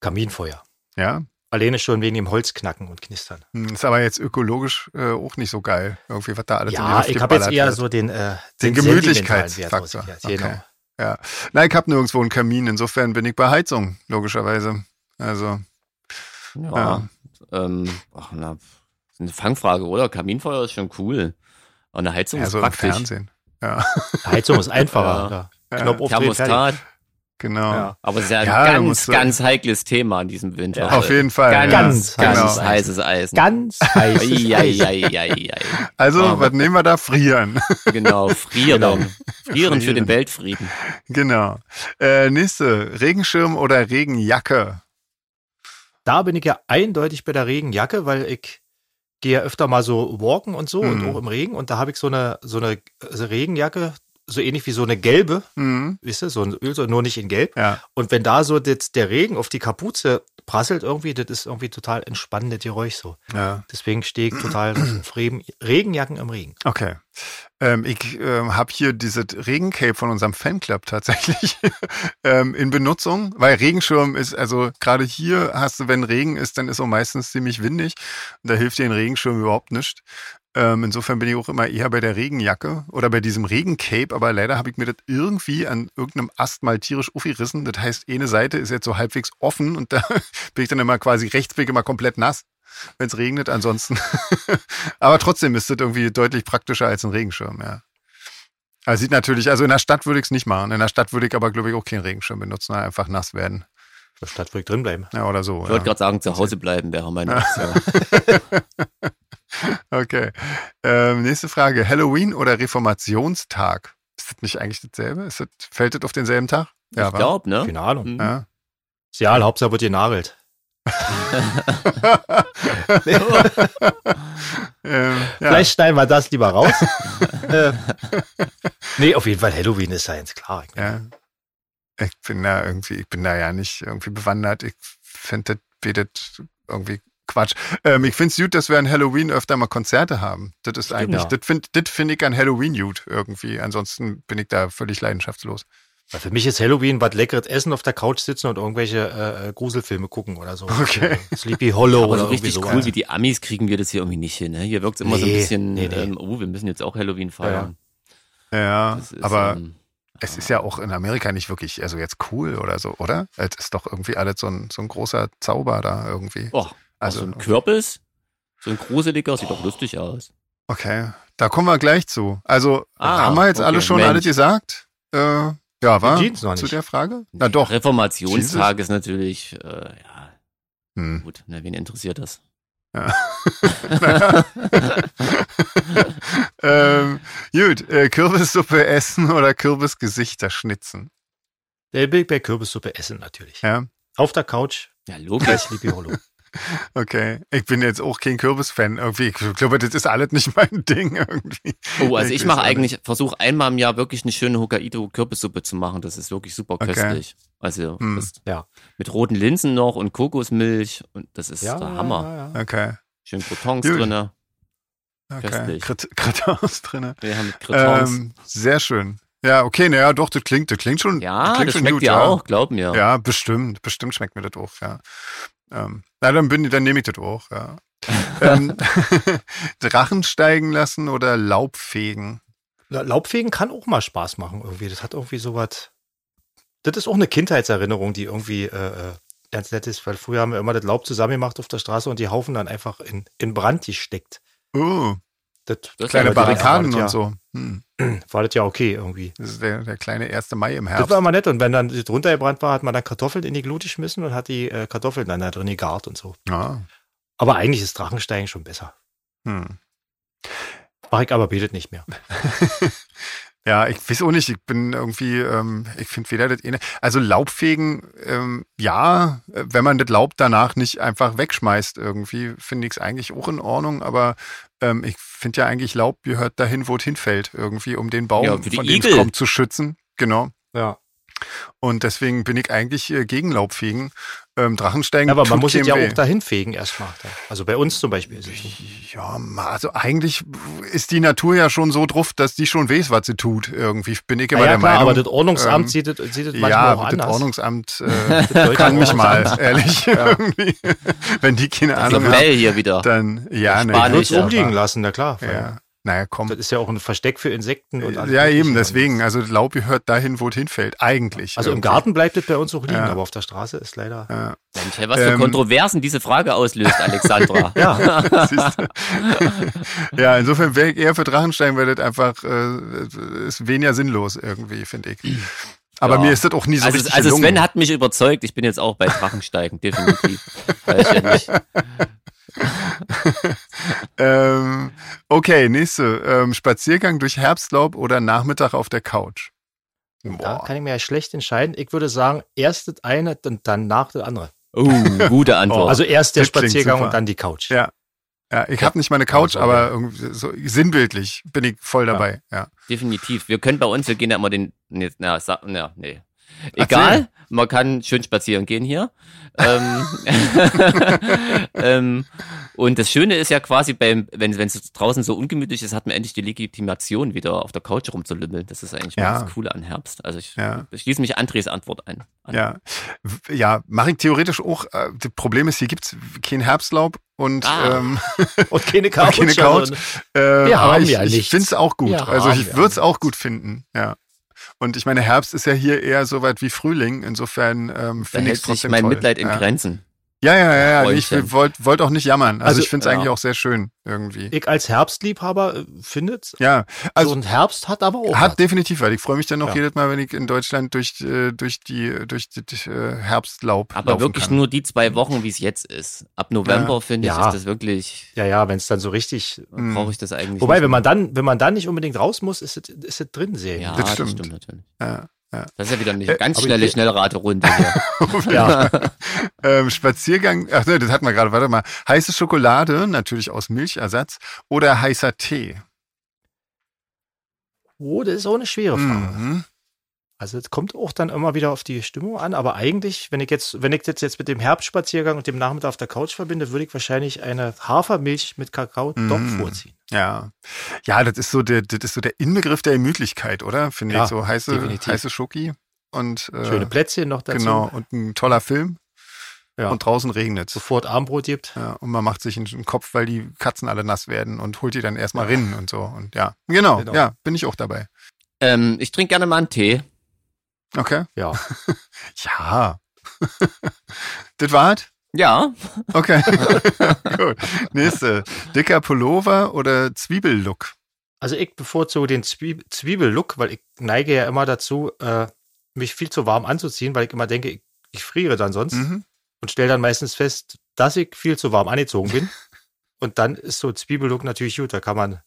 Kaminfeuer. Ja, Alleine schon wegen dem Holzknacken und Knistern. Hm, ist aber jetzt ökologisch äh, auch nicht so geil. Irgendwie, was da alles in die Ja, Luft ich habe jetzt eher wird. so den, äh, Den sentimentalen Gemütlichkeitsfaktor. Genau. Ja. Nein, ich habe nirgendwo einen Kamin. Insofern bin ich bei Heizung, logischerweise. Also, Ja. Ja. Ähm, ach, na, ist eine Fangfrage, oder? Kaminfeuer ist schon cool. Und eine Heizung ja, ist so praktisch. Fernsehen. Ja, Heizung ist einfacher. Ja. Ja. Knopf aufdrehen, fertig. Thermostat. Genau. Ja. Aber es ist ja ein Ja, ganz, ganz heikles Thema an diesem Winter. Auf jeden Fall. Ganz, ja. Ganz ganz, heißes heißes Eisen. Ganz heiß. Eieieiei. Also, Aber- was nehmen wir da? Frieren. Genau, frieren. Genau. Frieren für Frieren. den Weltfrieden. genau. Äh, nächste: Regenschirm oder Regenjacke? Da bin ich ja eindeutig bei der Regenjacke, weil ich gehe ja öfter mal so walken und so Mhm. und auch im Regen und da habe ich so eine, so eine Regenjacke, so ähnlich wie so eine gelbe, Mhm. wisst ihr, so ein Öl, nur nicht in gelb. Ja. Und wenn da so das, der Regen auf die Kapuze prasselt irgendwie, das ist irgendwie total entspannendes Geräusch so. ja. Deswegen stehe ich total auf Regen, Regenjacken im Regen. Okay. Ähm, ich ähm, habe hier dieses Regencape von unserem Fanclub tatsächlich ähm, in Benutzung, weil Regenschirm ist, also gerade hier hast du, wenn Regen ist, dann ist auch meistens ziemlich windig und da hilft dir ein Regenschirm überhaupt nicht. Ähm, insofern bin ich auch immer eher bei der Regenjacke oder bei diesem Regencape, aber leider habe ich mir das irgendwie an irgendeinem Ast mal tierisch aufgerissen. Das heißt, eine Seite ist jetzt so halbwegs offen und da bin ich dann immer quasi rechts bin ich immer komplett nass, wenn es regnet. Ansonsten aber trotzdem ist das irgendwie deutlich praktischer als ein Regenschirm, ja. Also sieht natürlich, also in der Stadt würde ich es nicht machen. In der Stadt würde ich aber, glaube ich, auch keinen Regenschirm benutzen, einfach nass werden. Statt wo ich drin bleiben. Ja, oder so. Ich ja. wollte gerade sagen, zu Hause bleiben wäre meine Option. Okay. Ähm, nächste Frage. Halloween oder Reformationstag? Ist das nicht eigentlich dasselbe? Ist das, fällt das auf denselben Tag? ich glaube, ne? Keine Ahnung. Mhm. Ja. Ist ja, Hauptsache wird genagelt. ähm, ja. Vielleicht schneiden wir das lieber raus. nee, auf jeden Fall Halloween ist ja jetzt klar. Ja. Ich bin da irgendwie, ich bin da ja nicht irgendwie bewandert. Ich finde das irgendwie Quatsch. Ähm, ich finde es gut, dass wir an Halloween öfter mal Konzerte haben. Das ist eigentlich, ja. das finde find ich an Halloween gut irgendwie. Ansonsten bin ich da völlig leidenschaftslos. Weil Für mich ist Halloween was leckeres Essen auf der Couch sitzen und irgendwelche äh, äh, Gruselfilme gucken oder so. Okay. Sleepy Hollow Aber oder so richtig sowas. cool wie die Amis kriegen wir das hier irgendwie nicht hin. Ne? Hier wirkt es immer so ein Nee, bisschen, nee, nee. Ähm, oh, wir müssen jetzt auch Halloween feiern. Ja, Das ist, aber ähm, es ist ja auch in Amerika nicht wirklich, also jetzt cool oder so, oder? Es ist doch irgendwie alles so ein, so ein großer Zauber da irgendwie. oh, Also- so ein Kürbis, so ein gruseliger, sieht doch lustig aus. Okay, da kommen wir gleich zu. Also Ah, haben wir jetzt okay, alle schon Mensch. alles gesagt? Äh, ja, war Jeans noch zu der Frage? Na doch. Reformationstag ist natürlich, äh, ja, Hm. gut, ne, wen interessiert das? ähm, gut, äh, Kürbissuppe essen oder Kürbisgesichter schnitzen. Der Big bei Kürbissuppe essen natürlich. Ja, Auf der Couch Ja, logisch. Sleepy Hollow. Okay. Ich bin jetzt auch kein Kürbis-Fan irgendwie. Ich glaube, das ist alles nicht mein Ding irgendwie. Oh, also ich weiß mache eigentlich, versuche einmal im Jahr wirklich eine schöne Hokkaido-Kürbissuppe zu machen. Das ist wirklich super Okay. köstlich. Also Hm. das, Ja. mit roten Linsen noch und Kokosmilch und das ist Ja, der Hammer. Ja, ja. Okay. Schön Crotons drinne. Okay. Köstlich. Kritons drinne. Wir haben mit Crotons. Ähm, sehr schön. Ja, okay, naja, doch, das klingt, das klingt schon. ja, klingt das schon schmeckt gut, dir ja. auch, glaub mir. Ja, bestimmt. Bestimmt schmeckt mir das auch, ja. Ähm, na, dann bin dann nehme ich das auch, ja. ähm, Drachen steigen lassen oder Laub fegen? La- Laubfegen kann auch mal Spaß machen irgendwie. Das hat irgendwie sowas. Das ist auch eine Kindheitserinnerung, die irgendwie äh, äh, ganz nett ist, weil früher haben wir immer das Laub zusammengemacht auf der Straße und die Haufen dann einfach in, in Brand gesteckt. Oh, Das, Das kleine Barrikaden war das und so. Hm. ja, war das ja okay irgendwie. Das ist der, der kleine 1. Mai im Das Herbst. war immer nett und wenn dann das runtergebrannt war, hat man dann Kartoffeln in die Glut geschmissen und hat die äh, Kartoffeln dann da drin gegart und so. Ah, Aber eigentlich ist Drachensteigen schon besser. hm. Mach ich aber betet nicht mehr. Ja, ich weiß auch nicht, ich bin irgendwie, ähm, ich finde weder das eine. Also Laubfegen, ähm, ja, wenn man das Laub danach nicht einfach wegschmeißt irgendwie, finde ich es eigentlich auch in Ordnung, aber ähm, ich finde ja eigentlich, Laub gehört dahin, wo es hinfällt, irgendwie, um den Baum, Ja, von dem es kommt, zu schützen. Genau. Ja. Und deswegen bin ich eigentlich äh, gegen Laubfegen. Ähm, Drachensteigen. Aber man muss es ja weh. auch dahin fegen erstmal. Also bei uns zum Beispiel ist es. Ja, ma- also eigentlich ist die Natur ja schon so drauf, dass die schon weiß, was sie tut. Irgendwie bin ich immer Ja, ja, der klar, Meinung. aber das Ordnungsamt ähm, sieht es sieht es manchmal ja, auch das anders. Ordnungsamt äh, Das kann mich mal, ehrlich. Irgendwie. Wenn die keine Das Ahnung haben, hier wieder. dann ja, ne, ja. umliegen lassen, na klar. ja. Naja, komm. Das ist ja auch ein Versteck für Insekten und alles Ja, eben, deswegen. Also Laub gehört dahin, wo es hinfällt. Eigentlich. Also im irgendwie. Garten bleibt es bei uns auch liegen, Ja. aber auf der Straße ist leider. Ja. Mensch, was für Ähm, Kontroversen diese Frage auslöst, Alexandra. Ja, ja, insofern wäre ich eher für Drachenstein, weil das einfach äh, ist weniger sinnlos irgendwie, finde ich. Aber Ja. mir ist das auch nie so Also, richtig also gelungen. Sven hat mich überzeugt, ich bin jetzt auch bei Drachensteigen, definitiv. Weiß ich ja nicht. ähm, okay, nächste. Ähm, Spaziergang durch Herbstlaub oder Nachmittag auf der Couch? da kann ich mir ja schlecht entscheiden. Ich würde sagen, erst das eine und danach das andere. Oh, gute Antwort. Also erst der Das Spaziergang und dann die Couch. Ja. Ja, ich Ja. habe nicht meine Couch, aber ja. so sinnbildlich bin ich voll dabei. Ja. definitiv. Wir können bei uns, wir gehen ja immer den, nee, na, na, nee. Egal, man kann schön spazieren gehen hier. ähm, ähm, und das Schöne ist ja quasi, beim, wenn es draußen so ungemütlich ist, hat man endlich die Legitimation, wieder auf der Couch rumzulümmeln. Das ist eigentlich mal Ja. das Coole an Herbst. Also ich, Ja. ich schließe mich Andres Antwort ein. An. Ja, ja, mache ich theoretisch auch. Äh, das Problem ist, hier gibt's kein Herbstlaub und Ah. ähm, Und keine Couch. keine Couch. also- Äh, Wir haben ich, ja ich nichts. finde es auch gut. Also haben ich ja würde es auch gut finden, ja. Und ich meine, Herbst ist ja hier eher so weit wie Frühling. Insofern ähm, finde ich es sich trotzdem mein toll. Mitleid in ja. Grenzen. Ja, ja, ja, ja. Ich wollte wollt auch nicht jammern. Also, Also, ich finde es ja. eigentlich auch sehr schön irgendwie. Ich als Herbstliebhaber äh, findet, Ja, also so ein Herbst hat aber auch hat was. definitiv, weil ich freue mich dann noch Ja. jedes Mal, wenn ich in Deutschland durch, äh, durch die, durch die äh, Herbstlaub Aber laufen wirklich kann. nur die zwei Wochen, wie es jetzt ist. Ab November, finde ich, Ja. ist das wirklich, Ja, ja, wenn es dann so richtig. Mhm. brauche ich das eigentlich Wobei, nicht wenn man dann, wenn man dann nicht unbedingt raus muss, ist es, ist es drin sehen. Ja, Das das stimmt. stimmt, natürlich. Ja. Das ist ja wieder eine Äh, ganz aber schnelle Schnellraterunde hier. Ja. ähm, Spaziergang, ach ne, das hatten wir gerade, warte mal. Heiße Schokolade, natürlich aus Milchersatz, oder heißer Tee. Oh, das ist auch eine schwere Frage. Mhm. Also es kommt auch dann immer wieder auf die Stimmung an, aber eigentlich, wenn ich jetzt, wenn ich das jetzt mit dem Herbstspaziergang und dem Nachmittag auf der Couch verbinde, würde ich wahrscheinlich eine Hafermilch mit Kakao doch Mhm. vorziehen. Ja. Ja, das ist so der, das ist so der Inbegriff der Gemütlichkeit, oder? Finde Ja, ich so heiße, definitiv. heiße Schoki und äh, Schöne Plätzchen noch dazu. genau und ein toller Film Ja. und draußen regnet Sofort Abendbrot gibt. Ja, und man macht sich einen Kopf, weil die Katzen alle nass werden und holt die dann erstmal rinnen und so. Und ja, genau, Genau. ja, bin ich auch dabei. ähm, ich trinke gerne mal einen Tee. Okay. Ja. Ja. das war's? Ja, Okay. Gut. Nächste. Dicker Pullover oder Zwiebellook? Also ich bevorzuge den Zwieb Zwiebellook, weil ich neige ja immer dazu, äh, mich viel zu warm anzuziehen, weil ich immer denke, ich, ich friere dann sonst Mhm. und stelle dann meistens fest, dass ich viel zu warm angezogen bin. und dann ist so Zwiebellook natürlich gut, da kann man ein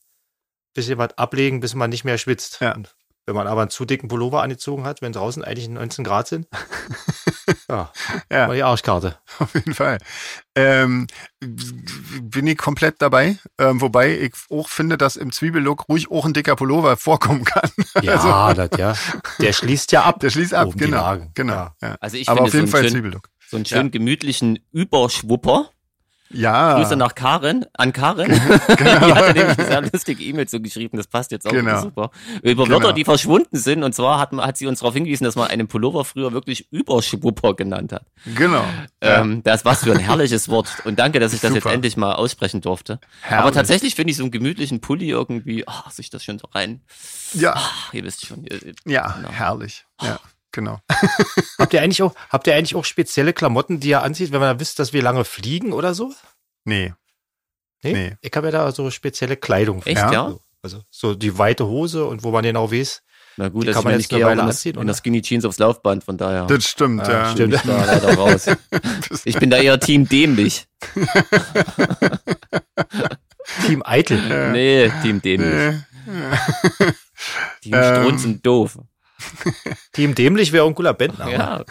bisschen was ablegen, bis man nicht mehr schwitzt. Ja. Und wenn man aber einen zu dicken Pullover angezogen hat, wenn draußen eigentlich 19 Grad sind, ja, Ja. mal die Arschkarte. Auf jeden Fall. Ähm, bin ich komplett dabei. Ähm, wobei ich auch finde, dass im Zwiebellook ruhig auch ein dicker Pullover vorkommen kann. Ja, das, ja. Der schließt ja ab. Der schließt ab, genau. Genau. Ja. Ja. also ich Aber finde auf jeden so Fall einen schönen, Zwiebellook. so einen schönen gemütlichen Überschwupper. Ja. Grüße nach Karin, an Karin. die hat nämlich eine sehr lustige E-Mail so geschrieben, das passt jetzt auch Genau. super. Über Genau. Wörter, die verschwunden sind. Und zwar hat, man- hat sie uns darauf hingewiesen, dass man einen Pullover früher wirklich Überschwupper genannt hat. Genau. Ja. Ähm, das was für ein herrliches Wort. Und danke, dass ich das Super. jetzt endlich mal aussprechen durfte. Herrlich. Aber tatsächlich finde ich so einen gemütlichen Pulli irgendwie, ach, sich das schon so rein. Ja, Ach, ihr wisst schon. ihr- ja, Genau. herrlich. Ja, genau. Habt ihr eigentlich auch, habt ihr eigentlich auch spezielle Klamotten, die ihr anzieht, wenn man wisst, dass wir lange fliegen oder so? Nee. Nee? Nee. Ich habe ja da so spezielle Kleidung. für. Echt, Ja? ja? Also so die weite Hose und wo man genau weiß. Na gut, Die also kann man jetzt gehe auch Weile das, anziehen, in der Skinny Jeans aufs Laufband, von daher Das stimmt, Ah, ja. stimmt. ich da leider raus. Ich bin da eher Team dämlich. Team Eitel. Ja. Nee, Team dämlich. Nee. Team Ähm. Strunzen doof. Team Dämlich wäre auch ein cooler Bandname. Ja.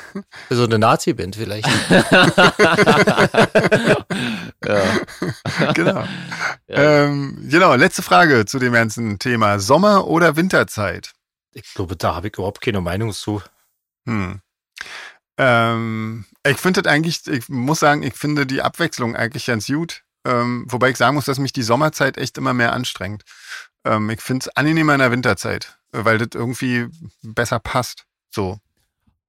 So eine Nazi-Band vielleicht. ja. genau. Ähm, genau, letzte Frage zu dem ganzen Thema. Sommer- oder Winterzeit? Ich glaube, da habe ich überhaupt keine Meinung zu. Hm. Ähm, ich finde das eigentlich, ich muss sagen, ich finde die Abwechslung eigentlich ganz gut. Ähm, wobei ich sagen muss, dass mich die Sommerzeit echt immer mehr anstrengt. Ähm, ich finde es angenehmer in der Winterzeit, weil das irgendwie besser passt. So.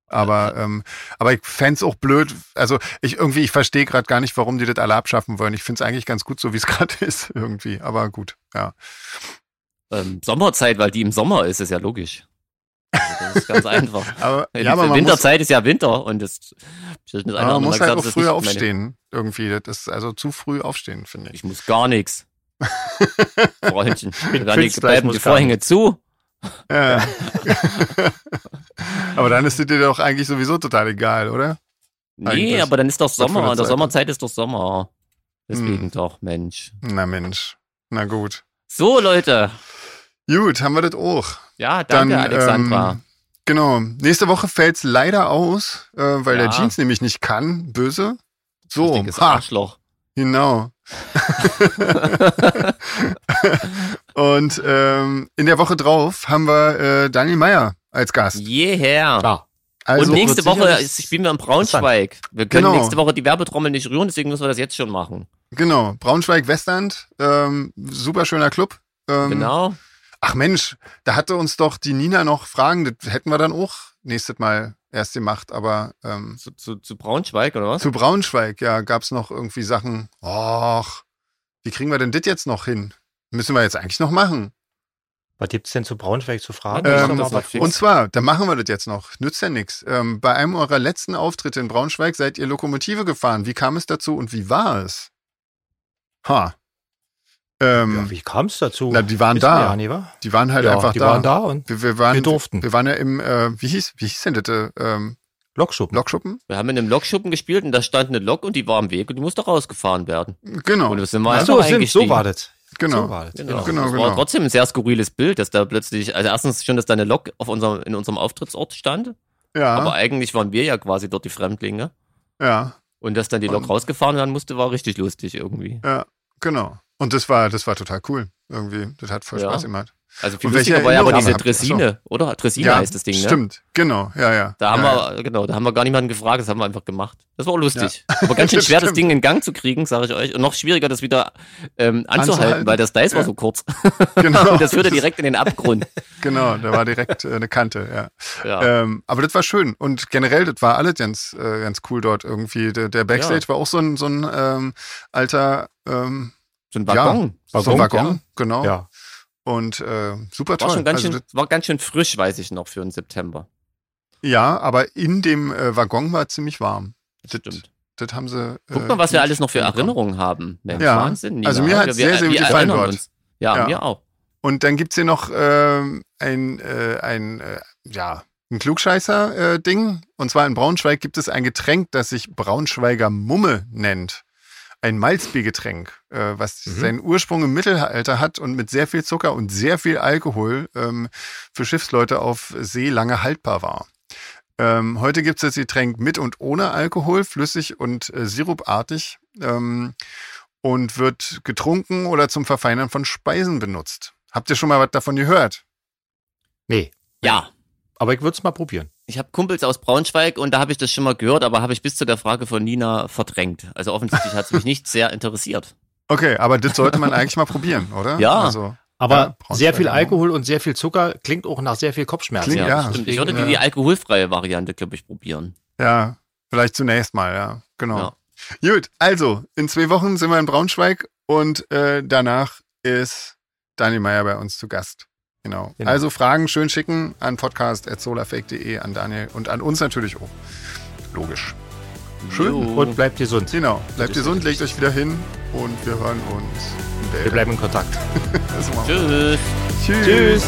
Aber, ähm, aber ich fänd's auch blöd. Also ich irgendwie, ich verstehe gerade gar nicht, warum die das alle abschaffen wollen. Ich finde es eigentlich ganz gut, so wie es gerade ist, irgendwie. Aber gut, ja. Ähm, Sommerzeit, weil die im Sommer ist, ist ja logisch. Also das ist ganz einfach. Aber, ja, aber man muss, Winterzeit ist ja Winter und das, das ist aber man muss gesagt, halt auch früher nicht aufstehen. Irgendwie. Das ist also zu früh aufstehen, finde ich. Ich muss gar nichts. Freundchen. bin Dann Künstler, bleiben ich die Vorhänge zu. Ja. aber dann ist es dir doch eigentlich sowieso total egal, oder? Nee, Eigentlich. aber dann ist doch Sommer. In der Zeit? Sommerzeit ist doch Sommer. Deswegen Hm. doch, Mensch. Na Mensch. Na gut. So, Leute. Gut, haben wir das auch. Ja, danke, Dann, Alexandra. Ähm, genau. Nächste Woche fällt's leider aus, äh, weil der Ja. Jeans nämlich nicht kann. Böse. So, Richtiges ha, Arschloch. Genau. Und ähm, in der Woche drauf haben wir äh, Daniel Meyer als Gast. Yeah. Also und nächste Woche spielen wir in Braunschweig. Wir können Genau. nächste Woche die Werbetrommel nicht rühren, deswegen müssen wir das jetzt schon machen. Genau, Braunschweig Westland, ähm, super schöner Club. Ähm, Genau. Ach Mensch, da hatte uns doch die Nina noch Fragen, das hätten wir dann auch nächstes Mal erst gemacht, aber ähm, Zu, zu, zu Braunschweig, oder was? zu Braunschweig, ja, gab's noch irgendwie Sachen, och, wie kriegen wir denn das jetzt noch hin? Müssen wir jetzt eigentlich noch machen. Was gibt's denn zu Braunschweig zu fragen? Ähm. Und zwar, da machen wir das jetzt noch. Nützt ja nichts. Ähm, bei einem eurer letzten Auftritte in Braunschweig seid ihr Lokomotive gefahren. Wie kam es dazu und wie war es? Ha. Ähm, Ja, wie kam es dazu? na, die waren Wissen wir da. Ja, wa? Die waren halt ja, einfach die da. waren da und Wir, wir, waren, Wir durften. Wir waren ja im, äh, wie hieß, wie hieß denn das? äh, Ähm, Lokschuppen. Lokschuppen? Wir haben in einem Lokschuppen gespielt und da stand eine Lok und die war am Weg und die musste rausgefahren werden. Genau. Und wir sind mal Ach einfach so, sind, so war das. Genau. So war das. Genau, Genau, das genau. war trotzdem ein sehr skurriles Bild, dass da plötzlich, also erstens schon, dass da eine Lok auf unserem, in unserem Auftrittsort stand, Ja, aber eigentlich waren wir ja quasi dort die Fremdlinge. ja, Und dass dann die Lok Und- rausgefahren werden musste, war richtig lustig irgendwie. ja, genau. Und das war, das war total cool. Irgendwie, das hat voll Ja. Spaß gemacht. Also viel lustiger war ja aber diese? Dressine, oder? Dressine heißt das Ding, ne? Stimmt, genau, ja, ja. Da haben ja, wir, genau, da haben wir gar niemanden gefragt, das haben wir einfach gemacht. Das war auch lustig. Aber ganz schön schwer, das. Ding in Gang zu kriegen, sage ich euch. Und noch schwieriger, das wieder ähm, anzuhalten, Anzuhalten. weil das Dice war Ja. so kurz. Ja, genau. Und das führte direkt in den Abgrund. Genau, da war direkt äh, eine Kante, ja. Ja. Ähm, aber das war schön. Und generell, das war alles ganz, äh, ganz cool dort irgendwie. Der, der Backstage Ja. war auch so ein, so ein ähm, alter ähm, so ein Waggon. Ja, so ein Waggon, Waggon, genau. Ja. Und äh, super War toll. schon ganz Also schön, das, war ganz schön frisch, weiß ich noch, für den September. ja, aber in dem äh, Waggon war ziemlich warm. Das stimmt. Das haben sie. Guck äh, mal, was wir alles noch für. Erinnerungen haben. Mensch, Ja. Wahnsinn. Nina. Also mir hat's Wir- sehr, sehr gut gefallen dort. uns. Ja, Ja. mir auch. Und dann gibt's hier noch ähm, ein, äh, ein, äh, ja, ein Klugscheißer-Ding. Und zwar in Braunschweig gibt es ein Getränk, das sich Braunschweiger Mumme nennt. Ein Malzbiergetränk, äh, was Mhm. seinen Ursprung im Mittelalter hat und mit sehr viel Zucker und sehr viel Alkohol ähm, für Schiffsleute auf See lange haltbar war. Ähm, heute gibt es das Getränk mit und ohne Alkohol, flüssig und äh, sirupartig ähm, und wird getrunken oder zum Verfeinern von Speisen benutzt. Habt ihr schon mal was davon gehört? Nee, Ja. aber ich würde es mal probieren. Ich habe Kumpels aus Braunschweig und da habe ich das schon mal gehört, aber habe ich bis zu der Frage von Nina verdrängt. Also offensichtlich hat es mich nicht sehr interessiert. Okay, aber das sollte man eigentlich mal probieren, oder? Ja. Also, Aber Ja, sehr viel. Alkohol und sehr viel Zucker klingt auch nach sehr viel Kopfschmerzen. Klingt- Ja, ja, stimmt. Ich würde die, ja. die alkoholfreie Variante, glaube ich, probieren. ja, vielleicht zunächst mal, ja, genau. Ja. Gut, also in zwei Wochen sind wir in Braunschweig und äh, danach ist Daniel Meyer bei uns zu Gast. Genau. Genau. Also Fragen schön schicken an podcast.solarfake.de an Daniel und an uns natürlich auch. Logisch. Schön. Jo. Und bleibt gesund. Genau. Bleibt gesund, legt euch wieder hin und wir hören uns. Wir bleiben in Kontakt. Tschüss. Tschüss. Tschüss.